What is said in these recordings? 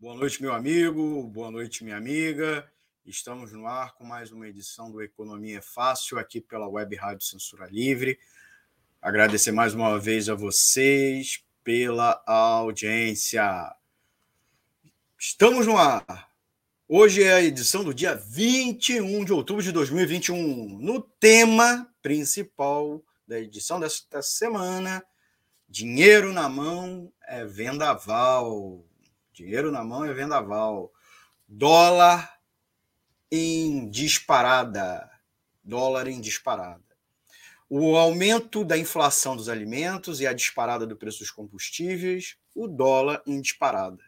Boa noite, meu amigo. Boa noite, minha amiga. Estamos no ar com mais uma edição do Economia é Fácil aqui pela Web Rádio Censura Livre. Agradecer mais uma vez a vocês pela audiência. Estamos no ar. Hoje é a edição do dia 21 de outubro de 2021. No tema principal da edição desta semana, Dinheiro na mão é vendaval. Dinheiro na mão é vendaval. Dólar em disparada. Dólar em disparada. O aumento da inflação dos alimentos e a disparada do preço dos combustíveis, o dólar em disparada.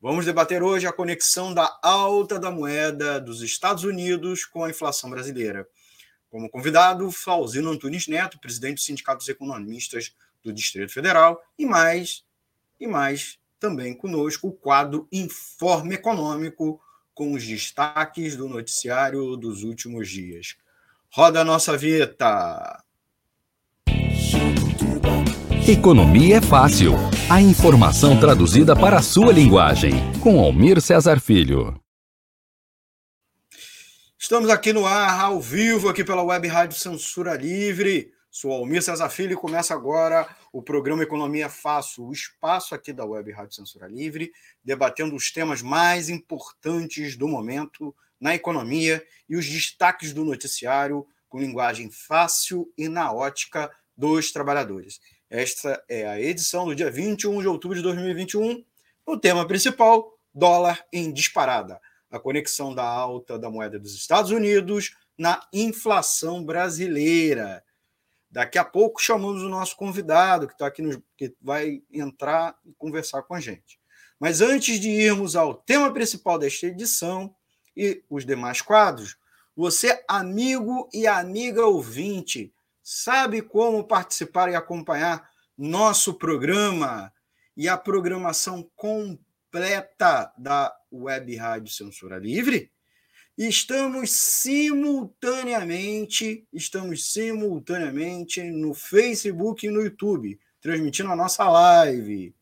Vamos debater hoje a conexão da alta da moeda dos Estados Unidos com a inflação brasileira. Como convidado, Flauzino Antunes Neto, presidente do Sindicato dos Economistas do Distrito Federal e mais e mais também conosco o quadro Informe Econômico com os destaques do noticiário dos últimos dias. Roda a nossa vinheta. Economia é fácil. A informação traduzida para a sua linguagem. Com Almir Cesar Filho. Estamos aqui no ar, ao vivo, aqui pela Web Rádio Censura Livre. Sou Almir Cesar Filho e começa agora o programa Economia Fácil, o espaço aqui da Web Rádio Censura Livre, debatendo os temas mais importantes do momento na economia e os destaques do noticiário com linguagem fácil e na ótica dos trabalhadores. Esta é a edição do dia 21 de outubro de 2021. O tema principal: dólar em disparada. A conexão da alta da moeda dos Estados Unidos na inflação brasileira. Daqui a pouco chamamos o nosso convidado, que está aqui, que vai entrar e conversar com a gente. Mas antes de irmos ao tema principal desta edição e os demais quadros, você, amigo e amiga ouvinte, sabe como participar e acompanhar nosso programa e a programação completa da Web Rádio Censura Livre? Estamos simultaneamente, estamos simultaneamente no Facebook e no YouTube, transmitindo a nossa live.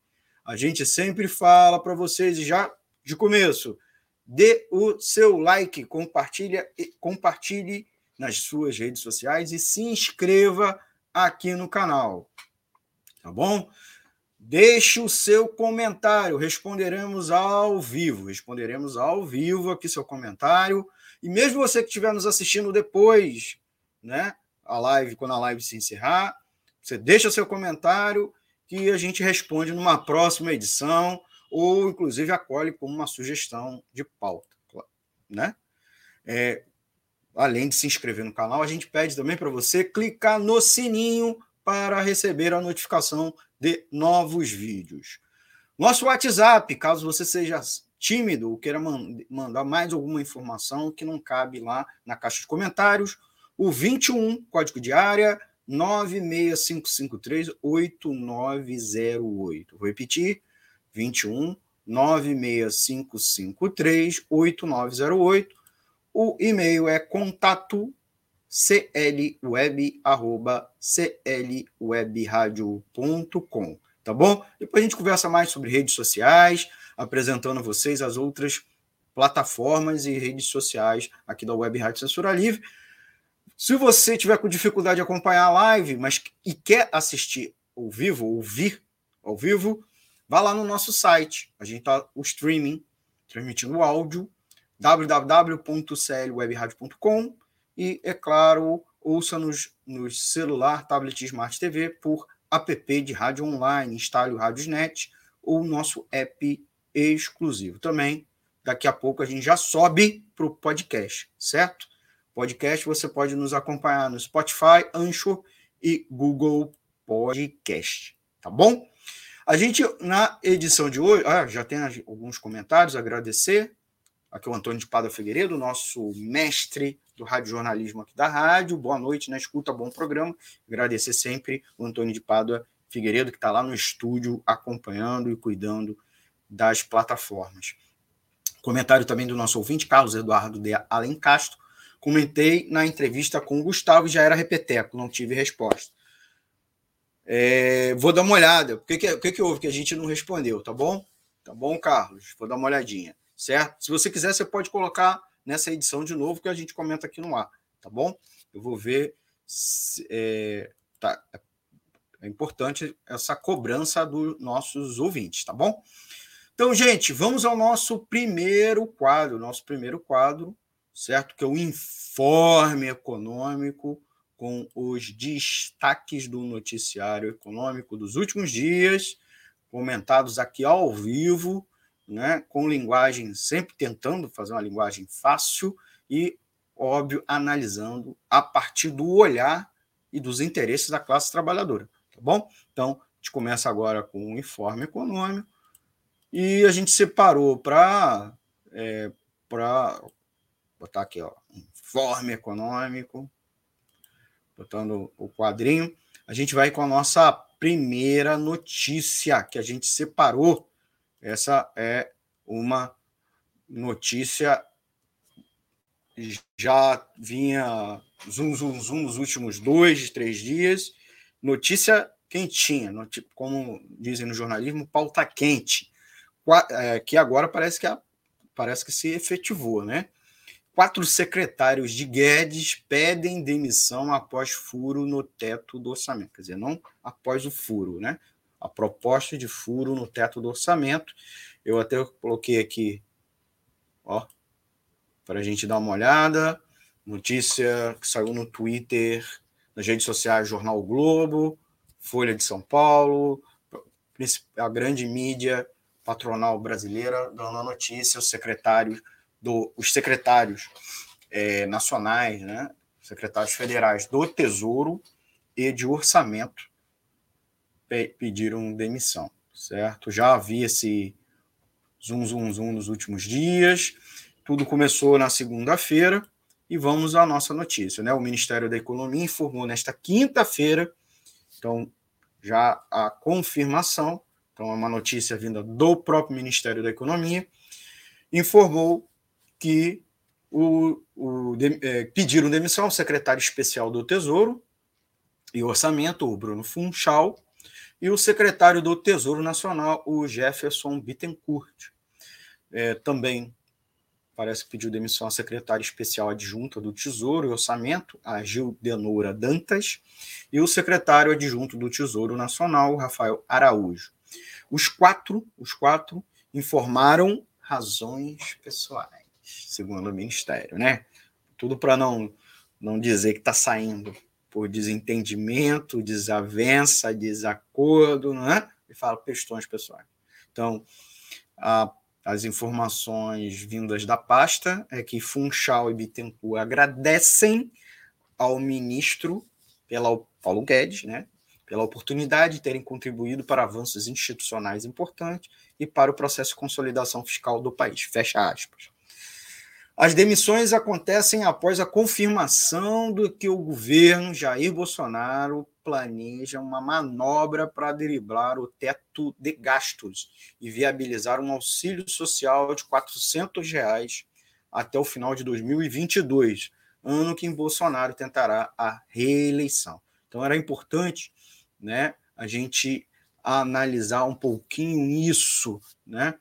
A gente sempre fala para vocês já de começo, dê o seu like, compartilha, compartilhe nas suas redes sociais e se inscreva aqui no canal. Tá bom? Deixe o seu comentário, responderemos ao vivo. Responderemos ao vivo aqui seu comentário. E mesmo você que estiver nos assistindo depois, né? A live, quando a live se encerrar, você deixa seu comentário que a gente responde numa próxima edição, ou inclusive acolhe como uma sugestão de pauta, né? É, além de se inscrever no canal, a gente pede também para você clicar no sininho para receber a notificação de novos vídeos. Nosso WhatsApp, caso você seja tímido ou queira mandar mais alguma informação que não cabe lá na caixa de comentários, o 21, código de área 96553-8908. Vou repetir, 21 96553-8908. O e-mail é contato clweb.clwebradio.com, tá bom? Depois a gente conversa mais sobre redes sociais, apresentando a vocês as outras plataformas e redes sociais aqui da Web Rádio Censura Livre. Se você tiver com dificuldade de acompanhar a live, mas e quer assistir ao vivo, ouvir ao vivo, vá lá no nosso site. A gente está o streaming, transmitindo o áudio, www.clwebradio.com e, é claro, ouça-nos no celular, tablet Smart TV por app de rádio online, instale o Radiosnet ou nosso app exclusivo. Também, daqui a pouco, a gente já sobe para o podcast, certo? Podcast você pode nos acompanhar no Spotify, Anchor e Google Podcast, tá bom? A gente, na edição de hoje, ah, já tem alguns comentários, agradecer. Aqui é o Antônio de Pada Figueiredo, nosso mestre do radiojornalismo aqui da rádio. Boa noite, né? escuta, bom programa. Agradecer sempre o Antônio de Pada Figueiredo, que está lá no estúdio acompanhando e cuidando das plataformas. Comentário também do nosso ouvinte, Carlos Eduardo de Alencastro. Comentei na entrevista com o Gustavo e já era repeteco, não tive resposta. É, vou dar uma olhada. O que, que, que, que houve que a gente não respondeu, tá bom? Tá bom, Carlos? Vou dar uma olhadinha, certo? Se você quiser, você pode colocar nessa edição de novo que a gente comenta aqui no ar, tá bom? Eu vou ver. Se, é, tá, é importante essa cobrança dos nossos ouvintes, tá bom? Então, gente, vamos ao nosso primeiro quadro, nosso primeiro quadro, certo? Que é o informe econômico com os destaques do noticiário econômico dos últimos dias, comentados aqui ao vivo, né, com linguagem sempre tentando fazer uma linguagem fácil e, óbvio, analisando a partir do olhar e dos interesses da classe trabalhadora, tá bom? Então, a gente começa agora com o informe econômico, e a gente separou para é, para botar aqui, ó, informe econômico, botando o quadrinho. A gente vai com a nossa primeira notícia que a gente separou. Essa é uma notícia já vinha zum, zum, zum nos últimos dois, três dias. Notícia quentinha, como dizem no jornalismo, pauta quente. É, que agora parece que, a, parece que se efetivou, né? Quatro secretários de Guedes pedem demissão após furo no teto do orçamento. Quer dizer, não após o furo, né? A proposta de furo no teto do orçamento. Eu até coloquei aqui, ó, para a gente dar uma olhada. Notícia que saiu no Twitter, nas redes sociais, Jornal o Globo, Folha de São Paulo, a grande mídia patronal brasileira dando a notícia, os secretários, do, os secretários é, nacionais, né, secretários federais do Tesouro e de Orçamento pe pediram demissão, certo? Já havia esse zum, zum, zum nos últimos dias, tudo começou na segunda-feira e vamos à nossa notícia, né? O Ministério da Economia informou nesta quinta-feira, então já a confirmação então é uma notícia vinda do próprio Ministério da Economia, informou que o, o de, é, pediram demissão ao secretário especial do Tesouro e Orçamento, o Bruno Funchal, e o secretário do Tesouro Nacional, o Jefferson Bittencourt. É, também parece que pediu demissão a secretária especial adjunta do Tesouro e Orçamento, a Gil Denora Dantas, e o secretário adjunto do Tesouro Nacional, Rafael Araújo. Os quatro, os quatro informaram razões pessoais, segundo o Ministério, né? Tudo para não, não dizer que está saindo por desentendimento, desavença, desacordo, né? E fala questões pessoais. Então, a, as informações vindas da pasta é que Funchal e Bittencourt agradecem ao ministro pela Paulo Guedes, né, pela oportunidade de terem contribuído para avanços institucionais importantes e para o processo de consolidação fiscal do país. Fecha aspas. As demissões acontecem após a confirmação do que o governo Jair Bolsonaro planeja uma manobra para driblar o teto de gastos e viabilizar um auxílio social de 400 reais até o final de 2022, ano que Bolsonaro tentará a reeleição. Então era importante né? A gente analisar um pouquinho isso, né?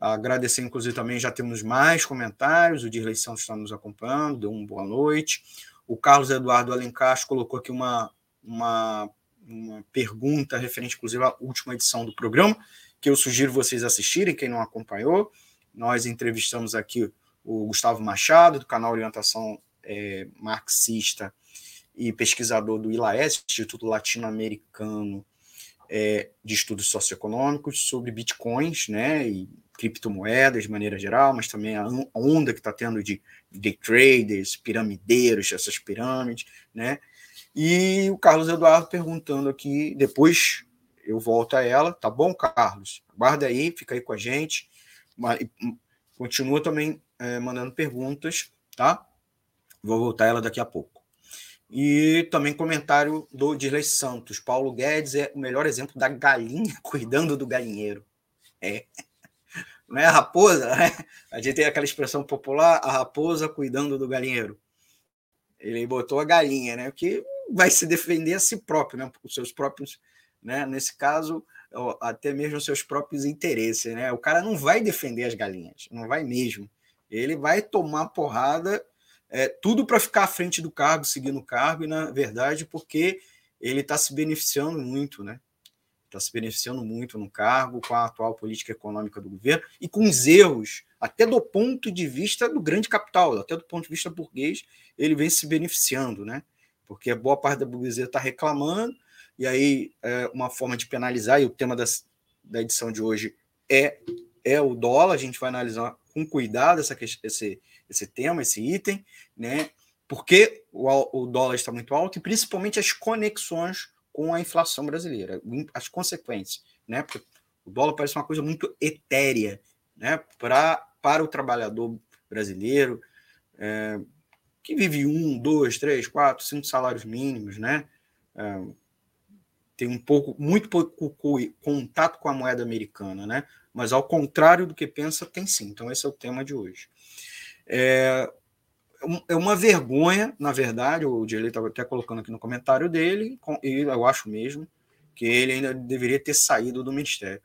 Agradecer, inclusive, também já temos mais comentários. O Dirley Santos está nos acompanhando, deu uma boa noite. O Carlos Eduardo Alencar colocou aqui uma, uma, uma pergunta referente, inclusive, à última edição do programa, que eu sugiro vocês assistirem, quem não acompanhou. Nós entrevistamos aqui o Gustavo Machado, do canal Orientação é, Marxista e pesquisador do ILAES, Instituto Latino-Americano é, de Estudos Socioeconômicos, sobre bitcoins né, e criptomoedas de maneira geral, mas também a onda que está tendo de day traders, piramideiros, essas pirâmides, né? E o Carlos Eduardo perguntando aqui, depois eu volto a ela, tá bom, Carlos? Guarda aí, fica aí com a gente. Hum, continua também é, mandando perguntas, tá? Vou voltar a ela daqui a pouco. E também comentário do Dirley Santos. Paulo Guedes é o melhor exemplo da galinha cuidando do galinheiro. É. Não é a raposa, né? A gente tem aquela expressão popular, a raposa cuidando do galinheiro. Ele botou a galinha, né? Que vai se defender a si próprio, né? Os seus próprios, né? Nesse caso, até mesmo os seus próprios interesses, né? O cara não vai defender as galinhas, não vai mesmo. Ele vai tomar porrada, é, tudo para ficar à frente do cargo, seguindo o cargo, e na verdade, porque ele está se beneficiando muito, né? Está se beneficiando muito no cargo com a atual política econômica do governo e com os erros, até do ponto de vista do grande capital, até do ponto de vista burguês, ele vem se beneficiando, né? Porque boa parte da burguesia está reclamando, e aí é uma forma de penalizar, e o tema das, da edição de hoje é, é o dólar, a gente vai analisar com cuidado essa, esse, esse tema, esse item, né? Porque o, o dólar está muito alto e principalmente as conexões com a inflação brasileira, as consequências, né? Porque o dólar parece uma coisa muito etérea, né? Pra, para o trabalhador brasileiro, é, que vive um, dois, três, quatro, cinco salários mínimos, né? É, tem um pouco, muito pouco contato com a moeda americana, né? Mas ao contrário do que pensa, tem sim. Então esse é o tema de hoje. É, é uma vergonha, na verdade, o Diego estava até colocando aqui no comentário dele, e eu acho mesmo que ele ainda deveria ter saído do ministério.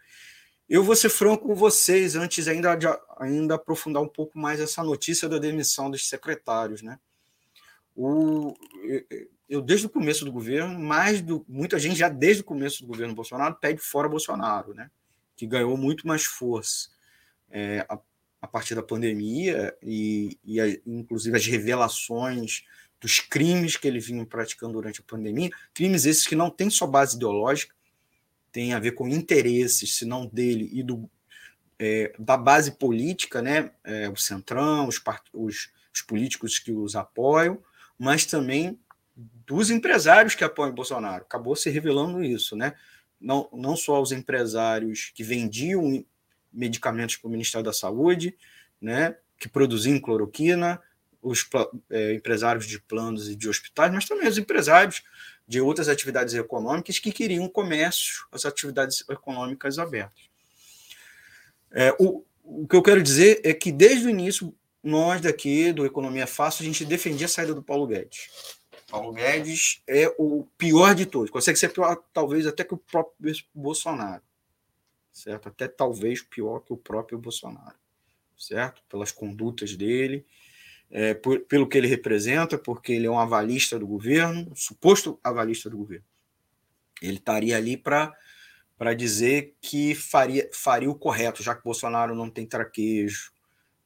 Eu vou ser franco com vocês, antes ainda de ainda aprofundar um pouco mais essa notícia da demissão dos secretários, né? O, eu, desde o começo do governo, mais do, muita gente já desde o começo do governo Bolsonaro pede fora Bolsonaro, né? Que ganhou muito mais força. É, a partir da pandemia e, e a, inclusive as revelações dos crimes que ele vinha praticando durante a pandemia, crimes esses que não têm só base ideológica, tem a ver com interesses, se não dele e do, é, da base política, né, é, o centrão, os, os, os, políticos que os apoiam, mas também dos empresários que apoiam o Bolsonaro. Acabou se revelando isso, né? Não, não só os empresários que vendiam medicamentos para o Ministério da Saúde, né, que produziam cloroquina, os é, empresários de planos e de hospitais, mas também os empresários de outras atividades econômicas que queriam comércio, as atividades econômicas abertas. É, o, o que eu quero dizer é que desde o início, nós daqui do Economia Fácil, a gente defendia a saída do Paulo Guedes. Paulo Guedes é o pior de todos, consegue ser pior, talvez até que o próprio Bolsonaro certo? Até talvez pior que o próprio Bolsonaro, certo? Pelas condutas dele, é, por, pelo que ele representa, porque ele é um avalista do governo, um suposto avalista do governo. Ele estaria ali para para dizer que faria, faria o correto, já que Bolsonaro não tem traquejo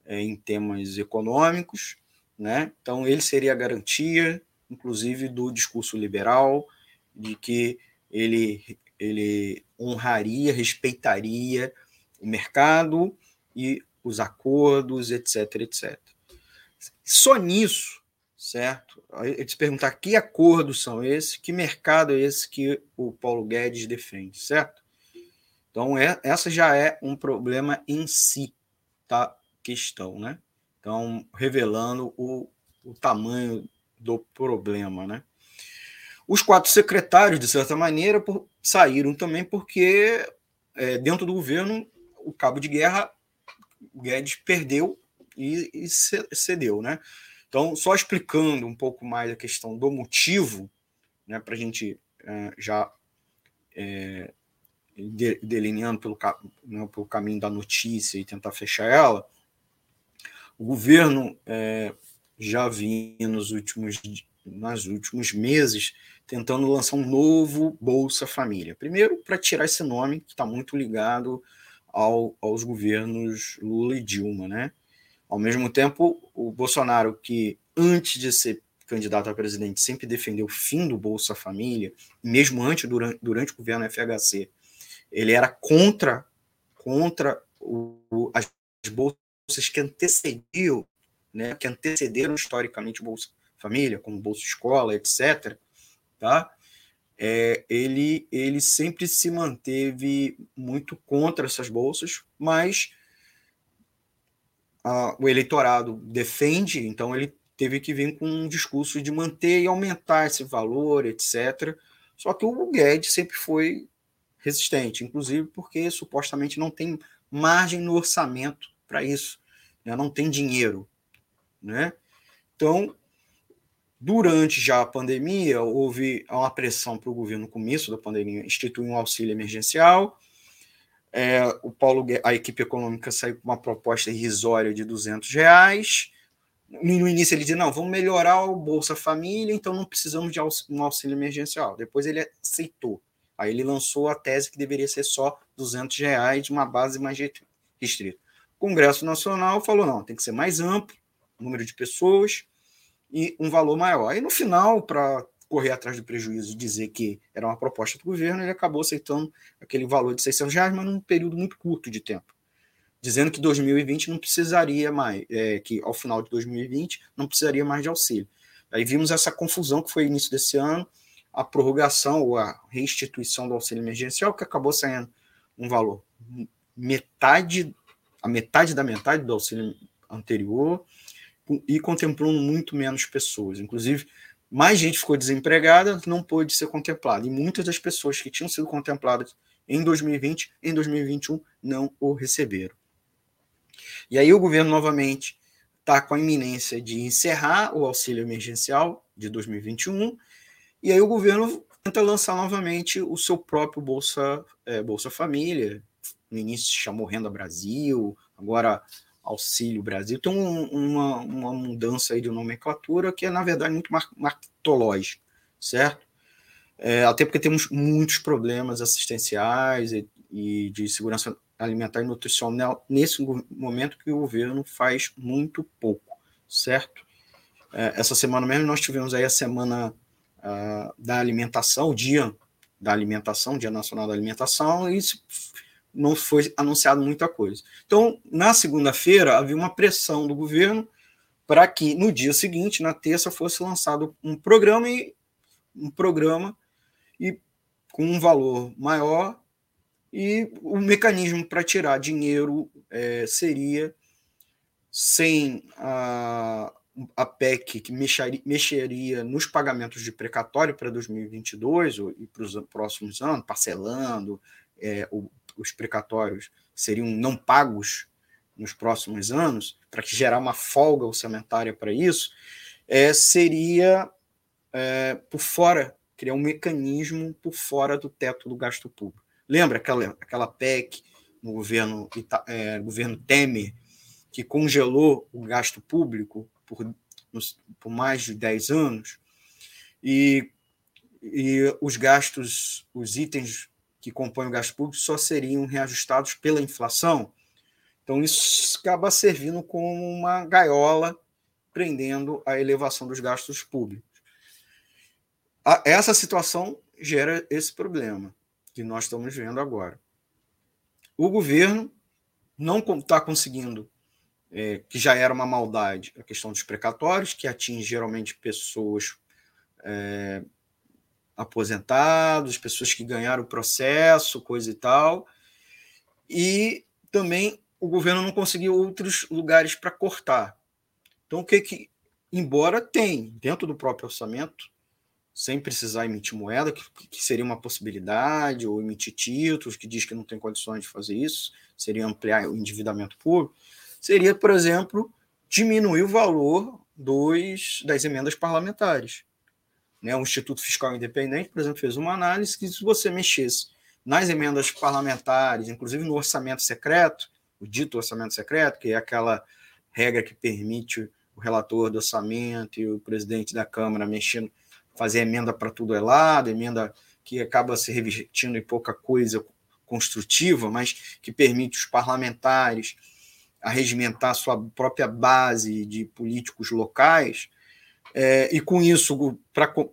é, em temas econômicos, né? Então ele seria a garantia, inclusive, do discurso liberal, de que ele ele honraria, respeitaria o mercado e os acordos, etc, etc. Só nisso, certo? Eu te perguntar que acordos são esses, que mercado é esse que o Paulo Guedes defende, certo? Então, é, essa já é um problema em si, tá? Questão, né? Então, revelando o, o tamanho do problema, né? Os quatro secretários, de certa maneira, por, saíram também porque, é, dentro do governo, o cabo de guerra Guedes perdeu e, e cedeu. Né? Então, só explicando um pouco mais a questão do motivo, né, para a gente é, já é, delineando pelo, né, pelo caminho da notícia e tentar fechar ela, o governo é, já vinha nos últimos, nos últimos meses tentando lançar um novo Bolsa Família. Primeiro, para tirar esse nome, que está muito ligado ao, aos governos Lula e Dilma. Né? Ao mesmo tempo, o Bolsonaro, que antes de ser candidato a presidente sempre defendeu o fim do Bolsa Família, mesmo antes, durante, durante o governo FHC, ele era contra, contra o, as bolsas que antecediam, né, que antecederam historicamente o Bolsa Família, como Bolsa Escola, etc., tá? é, ele, ele sempre se manteve muito contra essas bolsas, mas a, o eleitorado defende, então ele teve que vir com um discurso de manter e aumentar esse valor, etc. Só que o Guedes sempre foi resistente, inclusive porque supostamente não tem margem no orçamento para isso, né? não tem dinheiro. Né? Então, Durante já a pandemia, houve uma pressão para o governo, no começo da pandemia, instituir um auxílio emergencial. É, o Paulo, a equipe econômica saiu com uma proposta irrisória de 200 reais. No início ele disse, não, vamos melhorar o Bolsa Família, então não precisamos de um auxílio emergencial. Depois ele aceitou. Aí ele lançou a tese que deveria ser só 200 reais de uma base mais restrita. O Congresso Nacional falou, não, tem que ser mais amplo, número de pessoas, e um valor maior. Aí no final, para correr atrás do prejuízo e dizer que era uma proposta do governo, ele acabou aceitando aquele valor de 600 reais, mas num período muito curto de tempo. Dizendo que 2020 não precisaria mais, é, que ao final de 2020 não precisaria mais de auxílio. Aí vimos essa confusão que foi início desse ano, a prorrogação ou a restituição do auxílio emergencial, que acabou saindo um valor metade, a metade da metade do auxílio anterior, e contemplando muito menos pessoas. Inclusive, mais gente ficou desempregada, não pôde ser contemplada. E muitas das pessoas que tinham sido contempladas em 2020, em 2021, não o receberam. E aí o governo novamente está com a iminência de encerrar o auxílio emergencial de 2021, e aí o governo tenta lançar novamente o seu próprio Bolsa, é, Bolsa Família. No início chamou Renda Brasil, agora Auxílio Brasil. Tem um, uma, uma mudança aí de nomenclatura que é, na verdade, muito marketológica, certo? É, até porque temos muitos problemas assistenciais e, e, de segurança alimentar e nutricional nesse momento que o governo faz muito pouco, certo? É, essa semana mesmo nós tivemos aí a semana uh, da alimentação, o dia da alimentação, Dia Nacional da Alimentação, e não foi anunciado muita coisa. Então, na segunda-feira, havia uma pressão do governo para que no dia seguinte, na terça, fosse lançado um programa e um programa e com um valor maior e o mecanismo para tirar dinheiro é, seria sem a, a PEC que mexeria, mexeria nos pagamentos de precatório para 2022 e para os próximos anos, parcelando é, o os precatórios seriam não pagos nos próximos anos, para que gerar uma folga orçamentária para isso, é, seria é, por fora, criar um mecanismo por fora do teto do gasto público. Lembra aquela, aquela PEC no governo, é, governo Temer, que congelou o gasto público por, por mais de 10 anos, e, e os gastos, os itens que compõem o gasto público só seriam reajustados pela inflação. Então, isso acaba servindo como uma gaiola prendendo a elevação dos gastos públicos. Essa situação gera esse problema que nós estamos vendo agora. O governo não está conseguindo, é, que já era uma maldade, a questão dos precatórios, que atinge geralmente pessoas é, aposentados, pessoas que ganharam o processo, coisa e tal. E também o governo não conseguiu outros lugares para cortar. Então, o que que, embora tem dentro do próprio orçamento, sem precisar emitir moeda, que, que seria uma possibilidade, ou emitir títulos, que diz que não tem condições de fazer isso, seria ampliar o endividamento público, seria, por exemplo, diminuir o valor dos, das emendas parlamentares. Né? O Instituto Fiscal Independente, por exemplo, fez uma análise que, se você mexesse nas emendas parlamentares, inclusive no orçamento secreto, o dito orçamento secreto, que é aquela regra que permite o relator do orçamento e o presidente da Câmara mexendo, fazer emenda para tudo é lado, emenda que acaba se revestindo em pouca coisa construtiva, mas que permite os parlamentares arregimentar sua própria base de políticos locais, é, e com isso,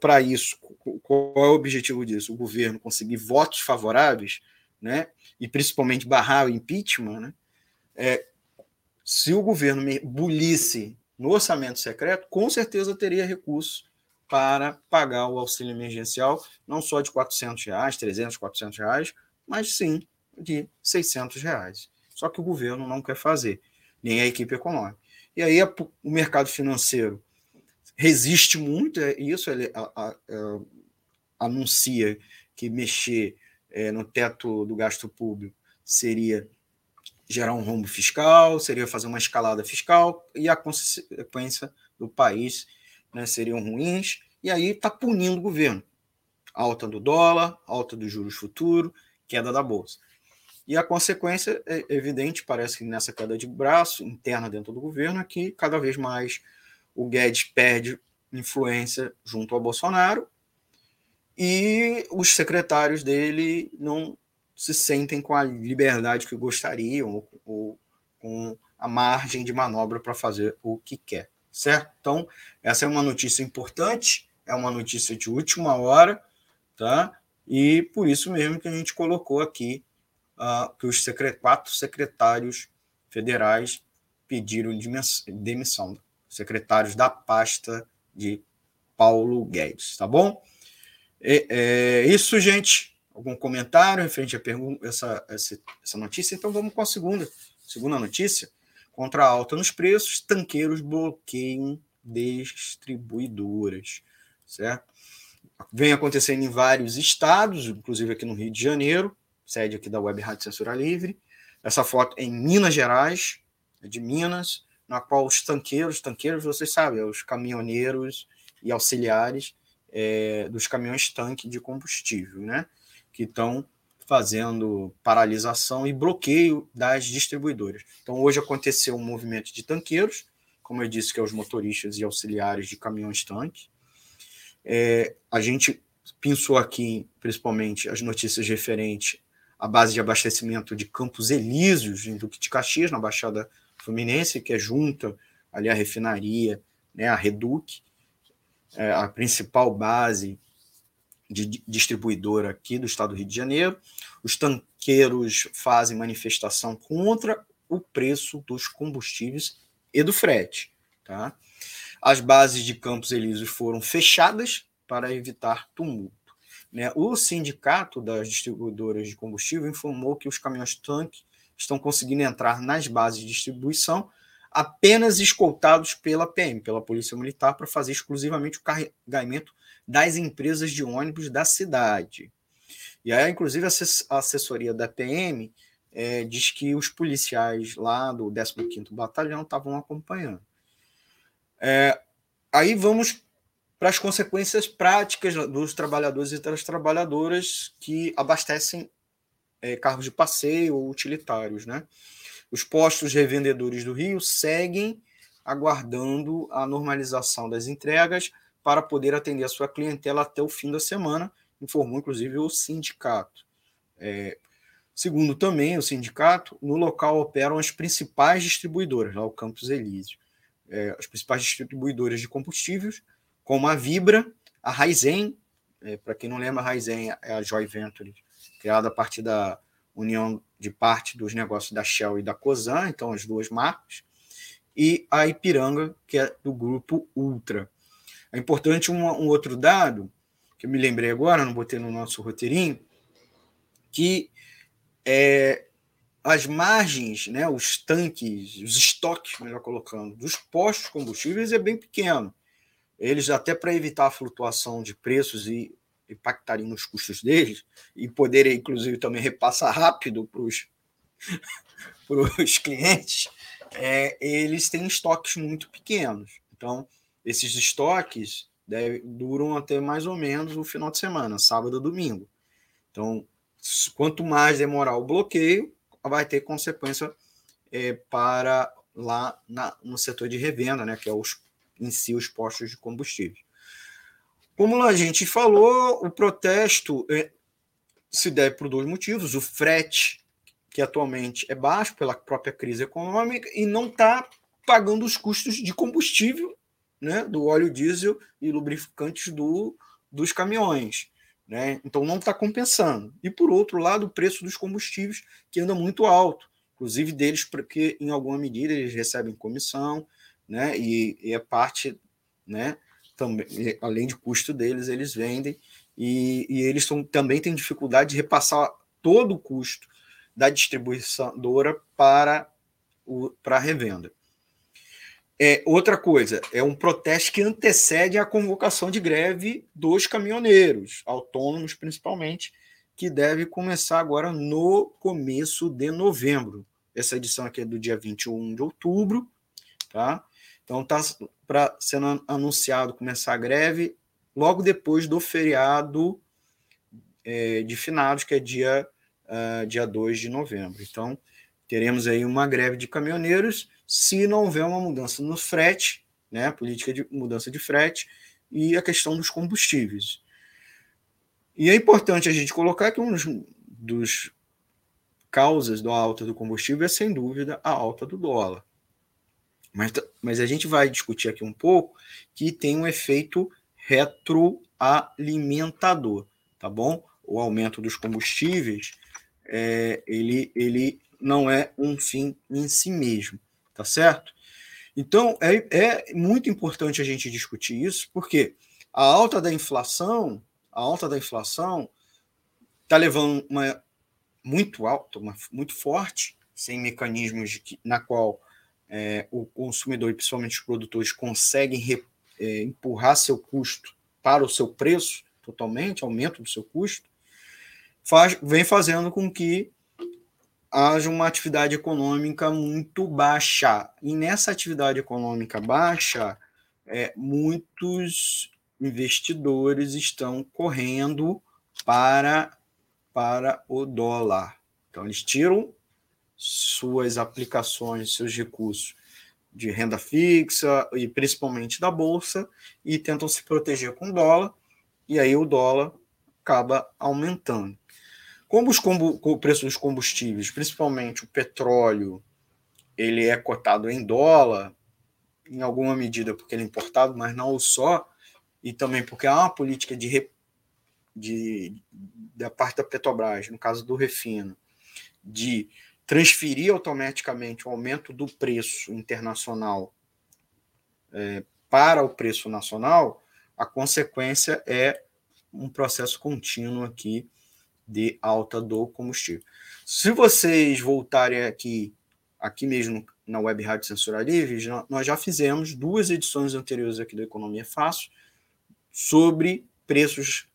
para isso, qual é o objetivo disso? O governo conseguir votos favoráveis, né? e principalmente barrar o impeachment. Né? É, se o governo bulisse no orçamento secreto, com certeza teria recurso para pagar o auxílio emergencial, não só de 400 reais, 300, 400 reais, mas sim de 600 reais. Só que o governo não quer fazer, nem a equipe econômica. E aí o mercado financeiro resiste muito a isso, ele a, a, anuncia que mexer é, no teto do gasto público seria gerar um rombo fiscal, seria fazer uma escalada fiscal, e a consequência do país né, seriam ruins, e aí está punindo o governo. Alta do dólar, alta dos juros futuros, queda da bolsa. E a consequência é evidente, parece que nessa queda de braço interna dentro do governo é que cada vez mais o Guedes perde influência junto ao Bolsonaro e os secretários dele não se sentem com a liberdade que gostariam ou, ou com a margem de manobra para fazer o que quer, certo? Então, essa é uma notícia importante, é uma notícia de última hora, tá? E por isso mesmo que a gente colocou aqui uh, que os quatro secretários federais pediram demissão, secretários da pasta de Paulo Guedes, tá bom? É, é, isso, gente. Algum comentário em frente a essa, essa, essa notícia? Então vamos com a segunda. Segunda notícia. Contra a alta nos preços, tanqueiros bloqueiam distribuidoras. Certo? Vem acontecendo em vários estados, inclusive aqui no Rio de Janeiro, sede aqui da Web Rádio Censura Livre. Essa foto é em Minas Gerais, é de Minas, na qual os tanqueiros, tanqueiros, vocês sabem, os caminhoneiros e auxiliares, é, dos caminhões tanque de combustível, né? Que estão fazendo paralisação e bloqueio das distribuidoras. Então, hoje aconteceu um movimento de tanqueiros, como eu disse, que é os motoristas e auxiliares de caminhões tanque. É, a gente pensou aqui, principalmente, as notícias referentes à base de abastecimento de Campos Elíseos, em Duque de Caxias, na Baixada Fluminense, que é junta ali a refinaria, né, a Reduc, é, a principal base de distribuidora aqui do estado do Rio de Janeiro. Os tanqueiros fazem manifestação contra o preço dos combustíveis e do frete. Tá? As bases de Campos Elíseos foram fechadas para evitar tumulto. Né? O sindicato das distribuidoras de combustível informou que os caminhões tanque estão conseguindo entrar nas bases de distribuição apenas escoltados pela PM, pela Polícia Militar, para fazer exclusivamente o carregamento das empresas de ônibus da cidade. E aí, inclusive, a assessoria da PM é, diz que os policiais lá do 15º Batalhão estavam acompanhando. É, aí vamos para as consequências práticas dos trabalhadores e das trabalhadoras que abastecem é, carros de passeio ou utilitários, né? Os postos revendedores do Rio seguem aguardando a normalização das entregas para poder atender a sua clientela até o fim da semana, informou inclusive o sindicato. É, segundo também o sindicato, no local operam as principais distribuidoras, lá o Campos Elísio, é, as principais distribuidoras de combustíveis, como a Vibra, a Raizen, é, para quem não lembra, a Raizen é a Joy Venture, criada a partir da união de parte dos negócios da Shell e da Cosan, então as duas marcas, e a Ipiranga, que é do grupo Ultra. É importante um, um outro dado, que eu me lembrei agora, não botei no nosso roteirinho, que é, as margens, né, os tanques, os estoques, melhor colocando, dos postos combustíveis é bem pequeno. Eles, até para evitar a flutuação de preços e impactarem nos custos deles e poderem, inclusive, também repassar rápido para os clientes, é, eles têm estoques muito pequenos. Então, esses estoques deve, duram até mais ou menos o final de semana, sábado domingo. Então, quanto mais demorar o bloqueio, vai ter consequência é, para lá na, no setor de revenda, né, que é os, em si os postos de combustível. Como a gente falou, o protesto é, se deve por dois motivos: o frete, que atualmente é baixo pela própria crise econômica, e não está pagando os custos de combustível, né, do óleo diesel e lubrificantes do, dos caminhões. Né? Então não está compensando. E por outro lado, o preço dos combustíveis, que anda muito alto, inclusive deles, porque em alguma medida eles recebem comissão, né? e, e é parte né, também, além de custo deles, eles vendem e, e eles também têm dificuldade de repassar todo o custo da distribuidora para, o, para a revenda. É, outra coisa, é um protesto que antecede a convocação de greve dos caminhoneiros, autônomos principalmente, que deve começar agora no começo de novembro. Essa edição aqui é do dia 21 de outubro, tá? Então está para sendo anunciado começar a greve logo depois do feriado é, de finados, que é dia, uh, dia 2 de novembro. Então, teremos aí uma greve de caminhoneiros se não houver uma mudança no frete, né, política de mudança de frete e a questão dos combustíveis. E é importante a gente colocar que um dos, dos causas da alta do combustível é, sem dúvida, a alta do dólar. Mas, mas a gente vai discutir aqui um pouco que tem um efeito retroalimentador, tá bom? O aumento dos combustíveis, é, ele, ele não é um fim em si mesmo, tá certo? Então, é, é muito importante a gente discutir isso, porque a alta da inflação, a alta da inflação está levando uma muito alta, uma, muito forte, sem mecanismos de, na qual é, o consumidor, e principalmente os produtores, conseguem re, é, empurrar seu custo para o seu preço totalmente, aumento do seu custo, faz, vem fazendo com que haja uma atividade econômica muito baixa. E nessa atividade econômica baixa, é, muitos investidores estão correndo para, para o dólar. Então, eles tiram suas aplicações, seus recursos de renda fixa e principalmente da bolsa e tentam se proteger com dólar, e aí o dólar acaba aumentando. Como os o preço dos combustíveis, principalmente o petróleo, ele é cotado em dólar, em alguma medida porque ele é importado, mas não só, e também porque há uma política de, de da parte da Petrobras, no caso do refino, de transferir automaticamente o aumento do preço internacional é, para o preço nacional, a consequência é um processo contínuo aqui de alta do combustível. Se vocês voltarem aqui, aqui mesmo na Web Rádio Censura Livre, nós já fizemos duas edições anteriores aqui do Economia Fácil sobre preços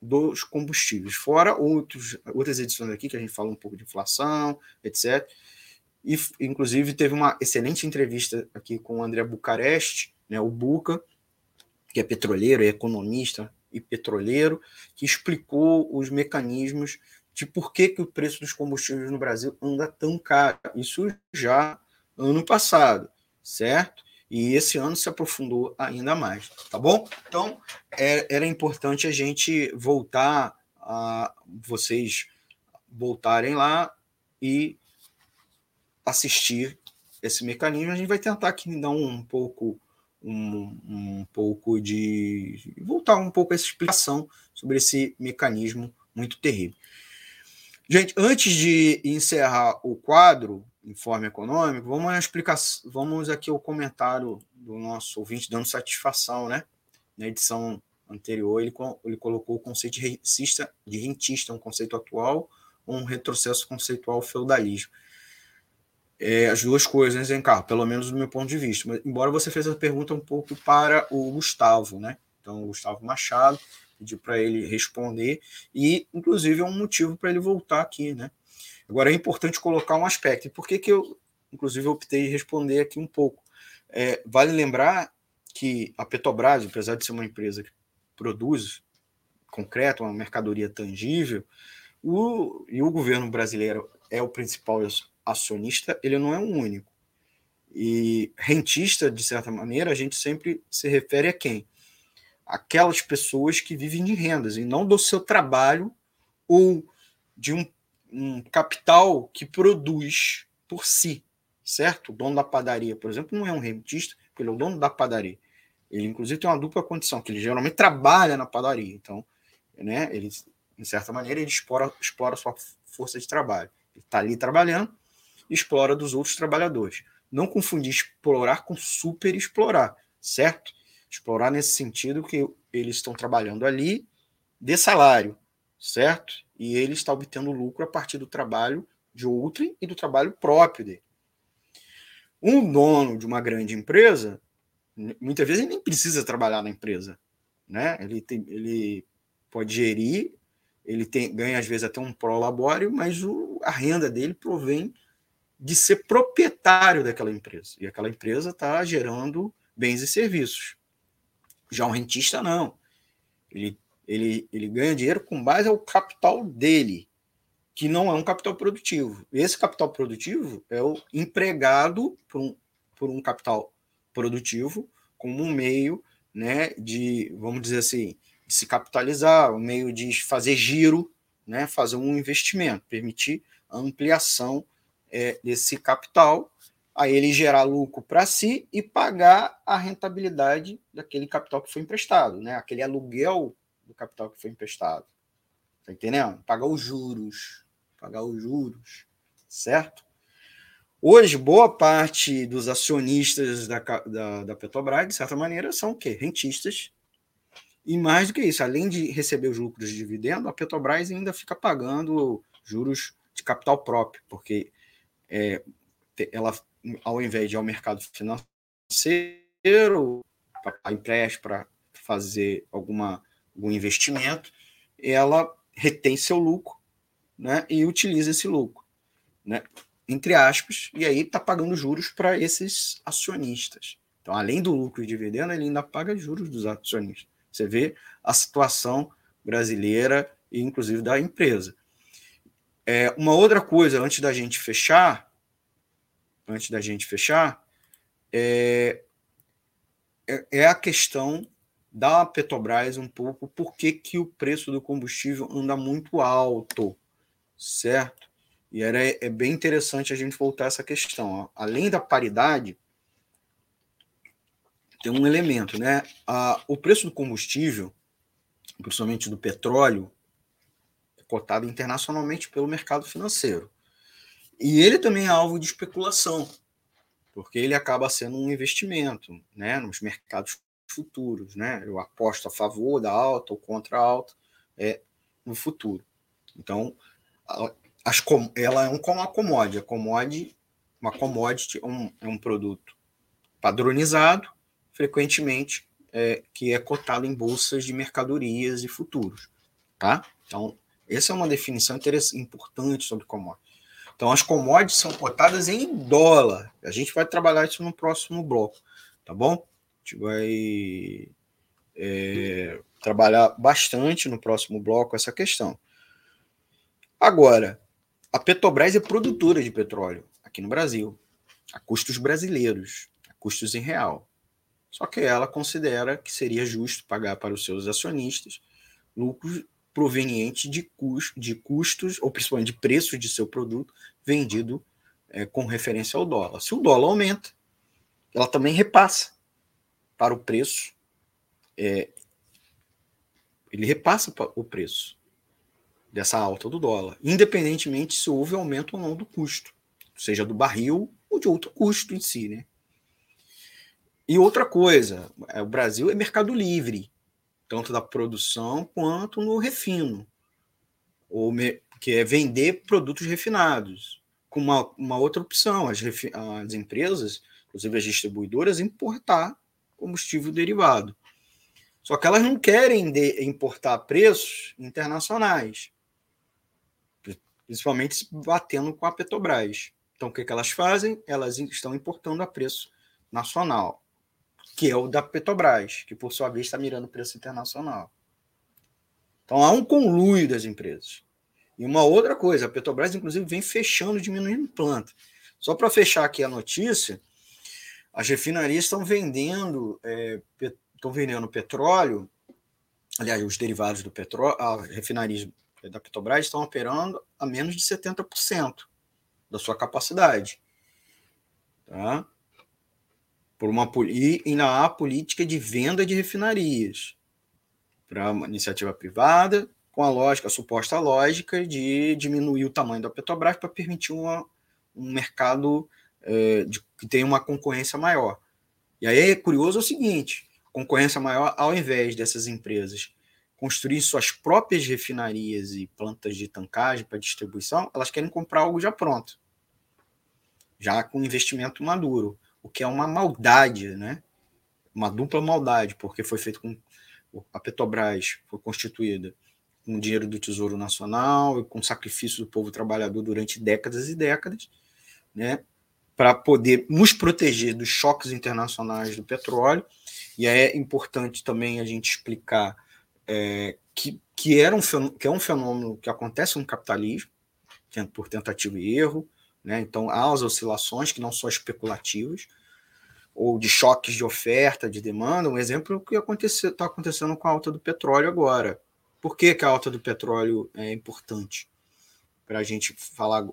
dos combustíveis, fora outros, outras edições aqui que a gente fala um pouco de inflação, etc. E, inclusive, teve uma excelente entrevista aqui com o André Bucareste, né, o Buca, que é petroleiro, é economista, e petroleiro, que explicou os mecanismos de por que, que o preço dos combustíveis no Brasil anda tão caro. Isso já ano passado, certo? E esse ano se aprofundou ainda mais, tá bom? Então, é, era importante a gente voltar a vocês voltarem lá e assistir esse mecanismo. A gente vai tentar aqui dar um pouco um, um pouco de. voltar um pouco a essa explicação sobre esse mecanismo muito terrível. Gente, antes de encerrar o quadro, informe econômico, vamos explicar, vamos aqui ao comentário do nosso ouvinte dando satisfação, né? Na edição anterior, ele, ele colocou o conceito de rentista, de rentista, um conceito atual, um retrocesso conceitual feudalismo é, as duas coisas em carro, pelo menos do meu ponto de vista. Mas, embora você fez a pergunta um pouco para o Gustavo, né? Então, o Gustavo Machado pediu para ele responder e, inclusive, é um motivo para ele voltar aqui, né? Agora é importante colocar um aspecto. E por que, que eu, inclusive, optei responder aqui um pouco? É, vale lembrar que a Petrobras, apesar de ser uma empresa que produz concreto, uma mercadoria tangível, o, e o governo brasileiro é o principal acionista, ele não é um único. E rentista, de certa maneira, a gente sempre se refere a quem? Aquelas pessoas que vivem de rendas e não do seu trabalho ou de um, um capital que produz por si, certo? O dono da padaria, por exemplo, não é um rentista, porque ele é o dono da padaria. Ele, inclusive, tem uma dupla condição, que ele geralmente trabalha na padaria. Então, né, ele, de certa maneira, ele explora, explora sua força de trabalho. Ele está ali trabalhando, explora dos outros trabalhadores. Não confundir explorar com super explorar, certo? Explorar nesse sentido que eles estão trabalhando ali de salário, certo? E ele está obtendo lucro a partir do trabalho de outrem e do trabalho próprio dele. Um dono de uma grande empresa, muitas vezes ele nem precisa trabalhar na empresa, né? Ele, tem, ele pode gerir, ele tem, ganha às vezes até um prolabório, mas o, a renda dele provém de ser proprietário daquela empresa. E aquela empresa está gerando bens e serviços. Já um rentista, não. Ele, ele, ele ganha dinheiro com base ao capital dele, que não é um capital produtivo. Esse capital produtivo é o empregado por um, por um capital produtivo como um meio né, de, vamos dizer assim, de se capitalizar, um meio de fazer giro, né, fazer um investimento, permitir a ampliação é, desse capital, aí ele gerar lucro para si e pagar a rentabilidade daquele capital que foi emprestado, né? aquele aluguel do capital que foi emprestado. Tá entendendo? Pagar os juros, pagar os juros, certo? Hoje, boa parte dos acionistas da, da, da Petrobras, de certa maneira, são o quê? Rentistas. E mais do que isso, além de receber os lucros de dividendo, a Petrobras ainda fica pagando juros de capital próprio, porque é, ela, ao invés de ir ao mercado financeiro, para empréstimo, para fazer alguma, algum investimento, ela retém seu lucro né, e utiliza esse lucro, né, entre aspas, e aí está pagando juros para esses acionistas. Então, além do lucro e dividendo, ele ainda paga juros dos acionistas. Você vê a situação brasileira e, inclusive, da empresa. É, uma outra coisa, antes da gente fechar, antes da gente fechar, é, é, é a questão da Petrobras um pouco, por que, que o preço do combustível anda muito alto, certo? E era, é bem interessante a gente voltar a essa questão. Ó. Além da paridade, tem um elemento, né? O preço do combustível, principalmente do petróleo, cotado internacionalmente pelo mercado financeiro. E ele também é alvo de especulação, porque ele acaba sendo um investimento né, nos mercados futuros. Né? Eu aposto a favor da alta ou contra a alta é, no futuro. Então, as, ela é um, uma commodity. A commodity uma commodity é um, é um produto padronizado, frequentemente é, que é cotado em bolsas de mercadorias e futuros. Tá? Então, essa é uma definição importante sobre commodities. Então, as commodities são cotadas em dólar. A gente vai trabalhar isso no próximo bloco, tá bom? Gente vai é, trabalhar bastante no próximo bloco essa questão. Agora, a Petrobras é produtora de petróleo aqui no Brasil, a custos brasileiros, a custos em real. Só que ela considera que seria justo pagar para os seus acionistas lucros proveniente de, custo, de custos, ou principalmente de preços de seu produto vendido é, com referência ao dólar. Se o dólar aumenta, ela também repassa para o preço, é, ele repassa o preço dessa alta do dólar, independentemente se houve aumento ou não do custo, seja do barril ou de outro custo em si, né? E outra coisa, é, o Brasil é mercado livre tanto da produção quanto no refino, ou me, que é vender produtos refinados, com uma, uma outra opção, as, as empresas, inclusive as distribuidoras, importar combustível derivado. Só que elas não querem importar preços internacionais, principalmente batendo com a Petrobras. Então, o que, que elas fazem? Elas estão importando a preço nacional que é o da Petrobras, que por sua vez está mirando preço internacional. Então há um conluio das empresas. E uma outra coisa, a Petrobras, inclusive, vem fechando, diminuindo planta. Só para fechar aqui a notícia, as refinarias estão vendendo, é, estão vendendo petróleo, aliás, os derivados do petróleo, as refinarias da Petrobras estão operando a menos de 70% da sua capacidade. Tá? por uma e ainda há política de venda de refinarias para uma iniciativa privada, com a lógica, a suposta lógica de diminuir o tamanho da Petrobras para permitir uma, um mercado é, de, que tenha uma concorrência maior. E aí é curioso o seguinte: concorrência maior, ao invés dessas empresas construir suas próprias refinarias e plantas de tancagem para distribuição, elas querem comprar algo já pronto, já com investimento maduro, o que é uma maldade, né? Uma dupla maldade, porque foi feito com a Petrobras foi constituída com dinheiro do Tesouro Nacional e com sacrifício do povo trabalhador durante décadas e décadas, né? Para poder nos proteger dos choques internacionais do petróleo. E é importante também a gente explicar é, que, que, era um fenômeno, que é um fenômeno que acontece no capitalismo, por tentativa e erro, né? então há as oscilações que não são especulativas, ou de choques de oferta, de demanda, um exemplo é o que está acontecendo com a alta do petróleo agora. Por que, que a alta do petróleo é importante? Para a gente falar.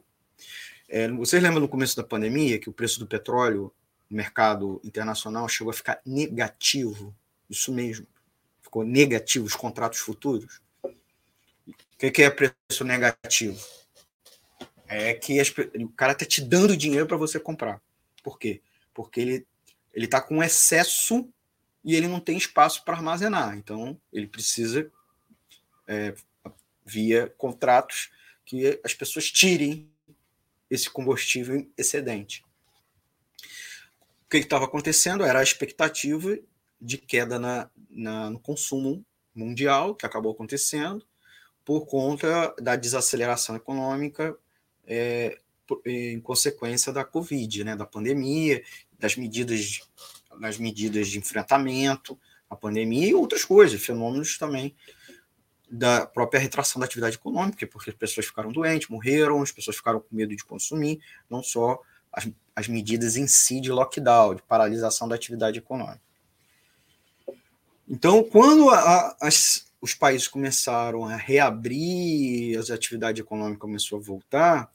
É, vocês lembram no começo da pandemia que o preço do petróleo no mercado internacional chegou a ficar negativo? Isso mesmo ficou negativo os contratos futuros. O que é preço negativo? É que as, o cara está te dando dinheiro para você comprar. Por quê? Porque ele ele está com excesso e ele não tem espaço para armazenar. Então ele precisa é, via contratos que as pessoas tirem esse combustível excedente. O que estava acontecendo era a expectativa de queda na, na, no consumo mundial, que acabou acontecendo, por conta da desaceleração econômica é, em consequência da Covid, né, da pandemia, das medidas, das medidas de enfrentamento à pandemia e outras coisas, fenômenos também da própria retração da atividade econômica, porque as pessoas ficaram doentes, morreram, as pessoas ficaram com medo de consumir, não só as, as medidas em si de lockdown, de paralisação da atividade econômica. Então, quando a, as, os países começaram a reabrir, as atividades econômicas começou a voltar,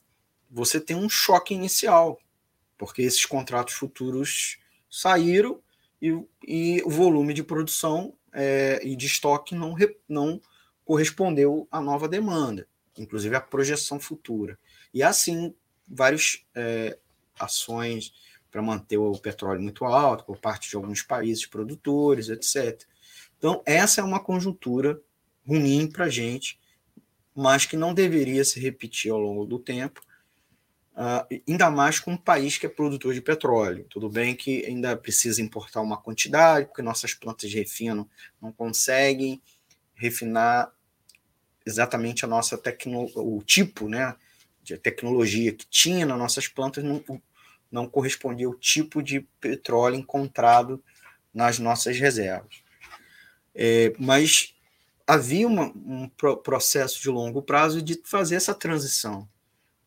você tem um choque inicial, porque esses contratos futuros saíram e, e o volume de produção é, e de estoque não, não correspondeu à nova demanda, inclusive à projeção futura. E assim, várias é, ações para manter o petróleo muito alto por parte de alguns países produtores, etc. Então, essa é uma conjuntura ruim para a gente, mas que não deveria se repetir ao longo do tempo, uh, ainda mais com um país que é produtor de petróleo. Tudo bem que ainda precisa importar uma quantidade, porque nossas plantas de refino não conseguem refinar exatamente a nossa tecnologia, o tipo né, de tecnologia que tinha nas nossas plantas não, não correspondia ao tipo de petróleo encontrado nas nossas reservas. É, mas havia uma, um processo de longo prazo de fazer essa transição.